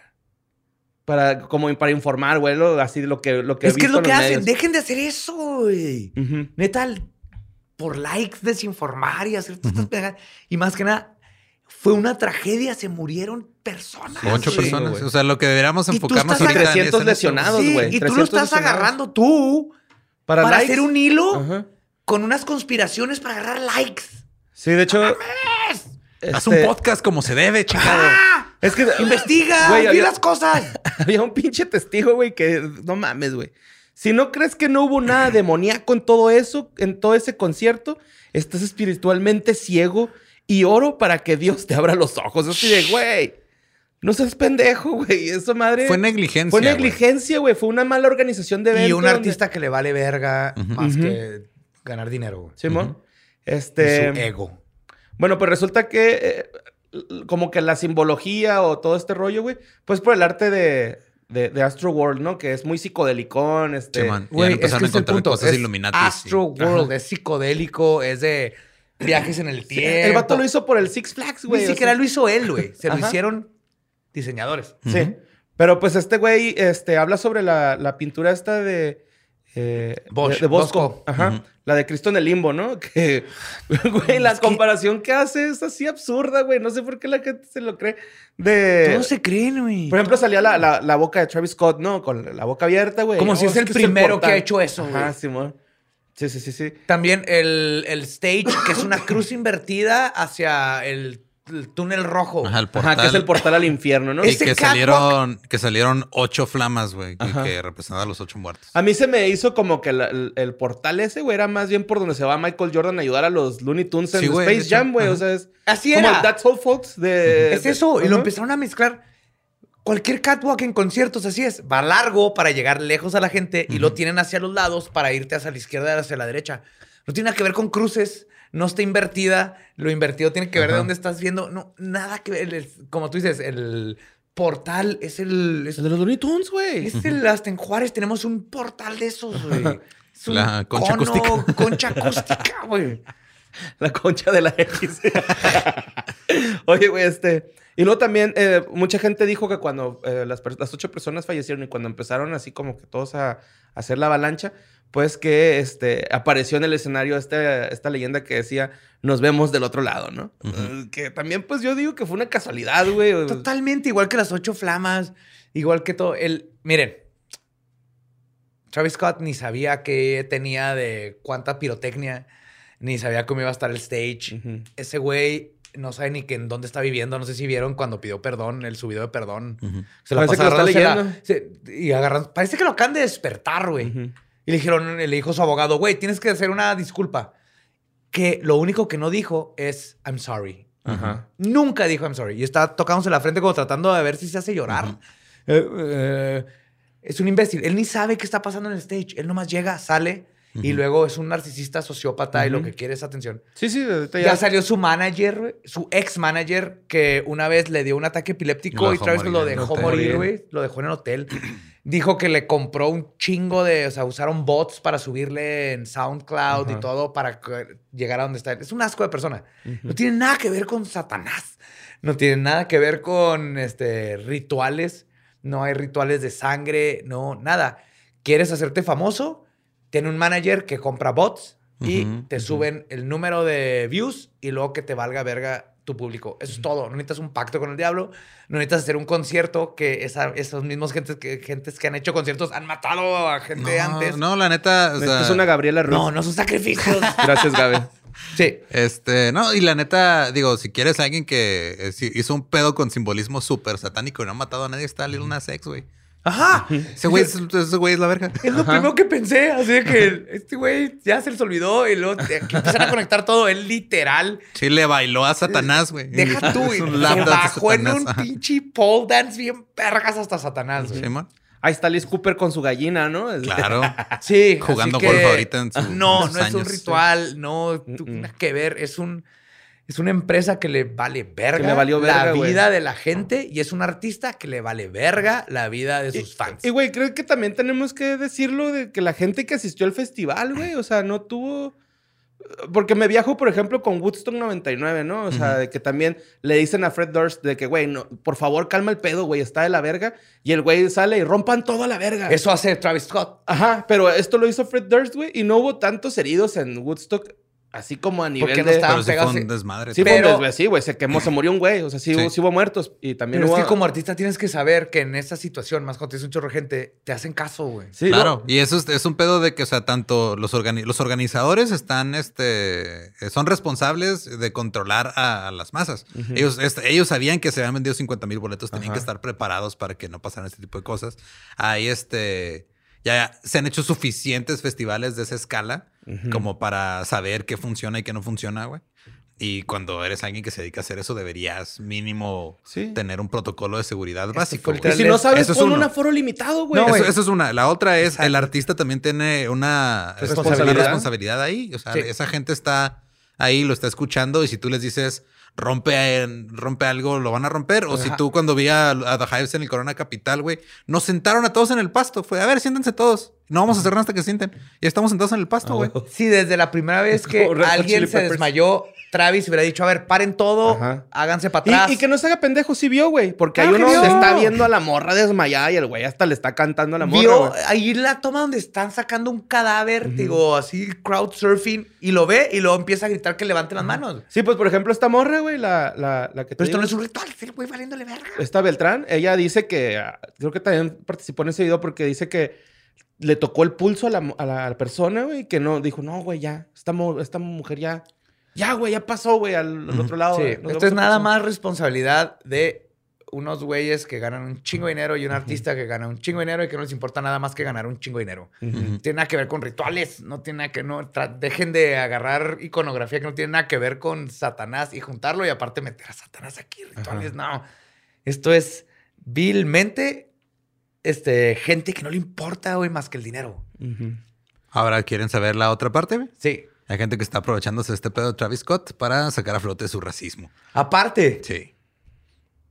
Para, como para informar, güey. lo- así lo que, lo que he Es que es lo que hacen. medios. Dejen de hacer eso, güey. Ujú. Neta, por likes, desinformar y hacer todas estas pendejadas. Y más que nada, fue una tragedia. Se murieron personas. Ocho sí, personas. güey. O sea, lo que deberíamos enfocarnos en 300 es en eso. lesionados, Sí, güey. y tú 300 lo estás lesionados. agarrando tú para, Para, hacer un hilo Ajá. con unas conspiraciones para agarrar likes. Sí, de hecho. Haz un este, podcast como se debe, chingado. ¡Ah! Es que. ¡Investiga! Güey, ¡Di había- las cosas! Había un pinche testigo, güey, que no mames, güey. Si no crees que no hubo nada demoníaco en todo eso, en todo ese concierto, estás espiritualmente ciego y oro para que Dios te abra los ojos. Así de, güey, no seas pendejo, güey. Eso, madre. Fue negligencia. Fue negligencia, güey. Fue una mala organización de evento. Y un donde- artista que le vale verga más que ganar dinero. güey. Simón. Este. su ego. Bueno, pues resulta que eh, como que la simbología o todo este rollo, güey, pues por el arte de, de, de Astro World, ¿no? Que es muy psicodélico, este... Sí, man. Güey, es que a es el encontrar punto. cosas Es Illuminati. Astro World, es psicodélico, es de viajes en el tiempo. el vato lo hizo por el Six Flags, güey. Ni o siquiera sea. lo hizo él, güey. Se lo hicieron diseñadores. Sí. Pero pues este güey este, habla sobre la, la pintura esta de... eh, Bosch, de, de Bosco. Bosco. Ajá. Ujú. La de Cristo en el limbo, ¿no? Que, güey, la comparación que hace es así absurda, güey. No sé por qué la gente se lo cree. De... Todos se creen, güey. Por ejemplo, salía la, la, la boca de Travis Scott, ¿no? Con la boca abierta, güey. Como si es el que primero que ha hecho eso, güey. Simón. Sí, sí, sí, sí. También el, el stage, que es una cruz invertida hacia el, el túnel rojo. Ajá, el portal. Ajá, que es el portal al infierno, ¿no? Y Ese que catwalk- salieron, que salieron ocho flamas, güey, que representaban a los ocho muertos. A mí se me hizo como que la- el, el portal ese, güey, era más bien por donde se va Michael Jordan a ayudar a los Looney Tunes en Sí, güey, de Space. Jam, güey. O sea, es Así como era. el That's All Folks de... Es de- eso. Y lo empezaron a mezclar. Cualquier catwalk en conciertos, así es. Va largo para llegar lejos a la gente y lo tienen hacia los lados para irte hacia la izquierda y hacia la derecha. No tiene nada que ver con cruces. No está invertida. Lo invertido tiene que ver de dónde estás viendo. No, nada que ver. El- como tú dices, el portal es el. Es, El de los Looney Tunes, güey. es el hasta en Juárez tenemos un portal de esos, güey. La concha cono, acústica. Concha acústica, güey. La concha de la X. Oye, güey, este. Y luego también, eh, mucha gente dijo que cuando eh, las, las ocho personas fallecieron y cuando empezaron así como que todos a, a hacer la avalancha, pues que este, apareció en el escenario esta, esta leyenda que decía, nos vemos del otro lado, ¿no? Eh, que también, pues yo digo que fue una casualidad, güey. Totalmente, igual que las ocho flamas, igual que todo. El, miren, Travis Scott ni sabía qué tenía de cuánta pirotecnia, ni sabía cómo iba a estar el stage. Ese güey no sabe ni que en dónde está viviendo. No sé si vieron cuando pidió perdón, el subido de perdón. Ujú. Se la la- y agarrando. Parece que lo acaban de despertar, güey. Y le dijeron, le dijo su abogado, güey, tienes que hacer una disculpa. Que lo único que no dijo es I'm sorry. Ajá. Nunca dijo I'm sorry. Y está tocándose la frente como tratando de ver si se hace llorar. Eh, eh, es un imbécil. Él ni sabe qué está pasando en el stage. Él nomás llega, sale y luego es un narcisista sociópata y lo que quiere es atención. Sí, sí, Ya, ya. salió su manager, su ex manager, que una vez le dio un ataque epiléptico y Travis lo dejó morir, güey. Lo dejó en el hotel. Dijo que le compró un chingo de, o sea, usaron bots para subirle en SoundCloud y todo para llegar a donde está. Es un asco de persona. No tiene nada que ver con Satanás. No tiene nada que ver con este, rituales. No hay rituales de sangre, no, nada. ¿Quieres hacerte famoso? Tiene un manager que compra bots y Ujú, te suben el número de views y luego que te valga verga tu público. Eso es todo. No necesitas un pacto con el diablo. No necesitas hacer un concierto que esa- esos mismos gentes que, gentes que han hecho conciertos han matado a gente antes. No, no, la neta, o sea, es una Gabriela Ruiz. no, no son sacrificios. Gracias, Gabe. sí. Este, no, y la neta, digo, si quieres a alguien que eh, hizo un pedo con simbolismo súper satánico y no ha matado a nadie, está Lil Nas X, güey. Ajá. Ese güey, es- ese güey es la verga. Es lo primero que pensé, así que este güey ya se les olvidó y luego te- que empiezan a conectar todo. Él literal, Sí, le bailó a Satanás, güey. deja tú, y se bajó en un ajá. pinche pole dance bien pergas hasta Satanás, güey. Sí, man. Ahí está Liz Cooper con su gallina, ¿no? Claro. Sí, Jugando así que golf ahorita en sus No, no es un ritual, no, tú- nada que ver, es un Es una empresa que le vale verga le valió la verga, vida de la gente y es un artista que le vale verga la vida de sus fans. Y, güey, creo que también tenemos que decirlo de que la gente que asistió al festival, güey, o sea, no tuvo... Porque me viajo, por ejemplo, con Woodstock 99, ¿no? O sea, de que también le dicen a Fred Durst de que, güey, no, por favor, calma el pedo, güey, está de la verga. Y el güey sale y rompan todo a la verga. Eso hace Travis Scott. Ajá, pero esto lo hizo Fred Durst, güey, y no hubo tantos heridos en Woodstock, así como a nivel no de... estaban Pero sí fue pegados. un desmadre. Sí, Pero- fue un des- sí, güey, se quemó, se murió un güey, o sea, sí, Sí. Hubo, sí hubo muertos. Y también Pero hubo... es que como artista tienes que saber que en esa situación, más cuando tienes un chorro de gente, te hacen caso, güey. Sí, Claro, no, y eso es, es un pedo de que, o sea, tanto los, organi- los organizadores están, este, eh, son responsables de controlar a, a las masas. ellos, este, ellos sabían que se habían vendido 50 mil boletos, tenían que estar preparados para que no pasaran este tipo de cosas. Ahí, este, ya se han hecho suficientes festivales de esa escala como para saber qué funciona y qué no funciona, güey. Y cuando eres alguien que se dedica a hacer eso, deberías mínimo Sí. tener un protocolo de seguridad básico. güey. Y si no sabes, Eso es pon un aforo limitado, güey. No, eso, eso es una. La otra es, el artista también tiene una este, Responsabilidad. responsabilidad ahí. O sea, Sí. esa gente está ahí, lo está escuchando y si tú les dices rompe, rompe algo, lo van a romper. O si tú cuando vi a, a The Hives en el Corona Capital, güey, nos sentaron a todos en el pasto. Fue, a ver, siéntense todos. No vamos a hacer nada hasta que se sienten. Y estamos sentados en el pasto, güey. Sí, desde la primera vez que Como alguien se desmayó, Travis hubiera dicho, a ver, paren todo, Ajá. háganse para Y, atrás. y que no se haga pendejo, sí vio, güey. Porque que uno se está viendo a la morra desmayada y el güey hasta le está cantando a la morra. Vio ahí la toma donde están sacando un cadáver, digo, así crowd surfing, y lo ve y luego empieza a gritar que levante las manos. Sí, pues por ejemplo, esta morra, güey, la, la, la que te Pero esto digo, no es un ritual, es el güey valiéndole verga. Esta Beltrán, ella dice que, ah, creo que también participó en ese video porque dice que le tocó el pulso a la, a la- a la persona, güey, que no, dijo, no, güey, ya, esta, esta mujer ya, ya, güey, ya pasó, güey, al, al otro lado. Sí, esto es nada próxima". más responsabilidad de unos güeyes que ganan un chingo de dinero y un artista que gana un chingo de dinero y que no les importa nada más que ganar un chingo de dinero. Tiene nada que ver con rituales, no tiene nada que no dejen de agarrar iconografía que no tiene nada que ver con Satanás y juntarlo y aparte meter a Satanás aquí, rituales, no. Esto es vilmente este gente que no le importa, güey, más que el dinero. Ahora, ¿quieren saber la otra parte, güey? Sí. Hay gente que está aprovechándose de este pedo de Travis Scott para sacar a flote su racismo. Aparte, Sí.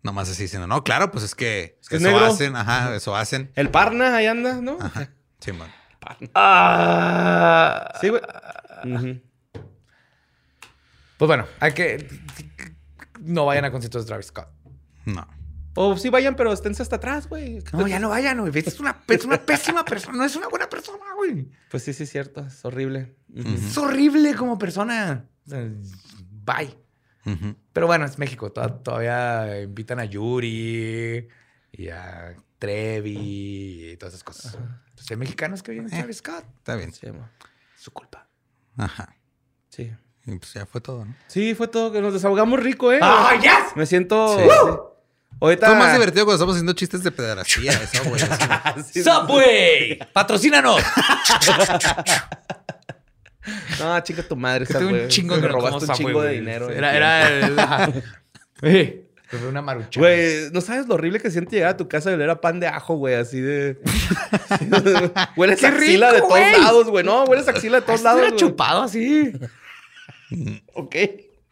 Nomás así diciendo, no, claro, pues es que, que es eso negro. hacen, ajá, eso hacen. El Parna ahí anda, ¿no? Ajá. Sí, man. Sí, güey. Ujú. pues bueno, hay que no vayan a conciertos de Travis Scott. No. O sí vayan, pero esténse hasta atrás, güey. No, ya no vayan, güey. Es una, es una pésima persona. No es una buena persona, güey. Pues sí, sí, es cierto. Es horrible. Es horrible como persona. Bye. Pero bueno, es México. Toda- Todavía invitan a Yuri y a Trevi y todas esas cosas. Pues hay mexicanos que vienen a Travis Scott. Está bien. Sí. Su culpa. Ajá. sí. Y pues ya fue todo, ¿no? Sí, fue todo. Que nos desahogamos rico, ¿eh? ¡Ah, yes! Me siento... Sí. Ahorita... Fue más divertido cuando estamos haciendo chistes de pedrastía, eso, güey. ¡Subway! ¡Patrocínanos! No, chica tu madre, tuve un chingo que robaste un chingo de dinero. Era, era el... una marucha. Güey, ¿no sabes lo horrible que siente llegar a tu casa y oler a pan de ajo, güey? Así de... hueles ¡Qué axila de rico, todos güey! lados, güey. No, hueles axila de todos lados, chupado así. Ok.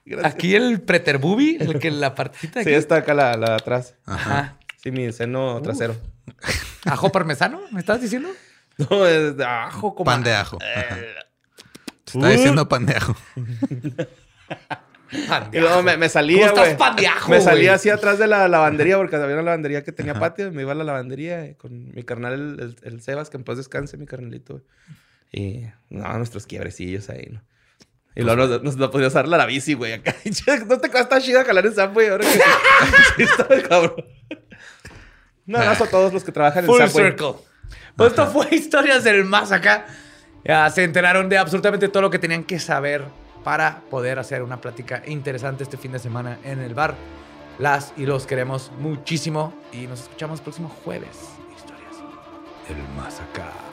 Gracias. Aquí el preterbubi, el que la partita Sí, está acá la, la de atrás. Ajá. Sí, mi seno trasero. ¿Ajo parmesano? ¿Me estás diciendo? No, es de ajo como... Pan de ajo. Ajá. Te está diciendo pan de ajo. Pan Y luego me, me salía, ¿Cómo estás güey. pan de ajo, Me salía así atrás de la lavandería porque había una lavandería que tenía patio. Me iba a la lavandería eh, con mi carnal, el, el- el Sebas, que en paz descanse, mi carnalito. Y, no, nuestros quiebrecillos ahí, ¿no? Y luego nos, nos, nos podíamos dar la bici, güey, acá. ¿No te cuesta chida jalar en Subway ahora que... sí, está cabrón. Un abrazo a todos los que trabajan en Full Subway. circle. Pues esto fue Historias del Más Acá. Ya se enteraron de absolutamente todo lo que tenían que saber para poder hacer una plática interesante este fin de semana en el bar. Las y los queremos muchísimo y nos escuchamos el próximo jueves. Historias del Más Acá.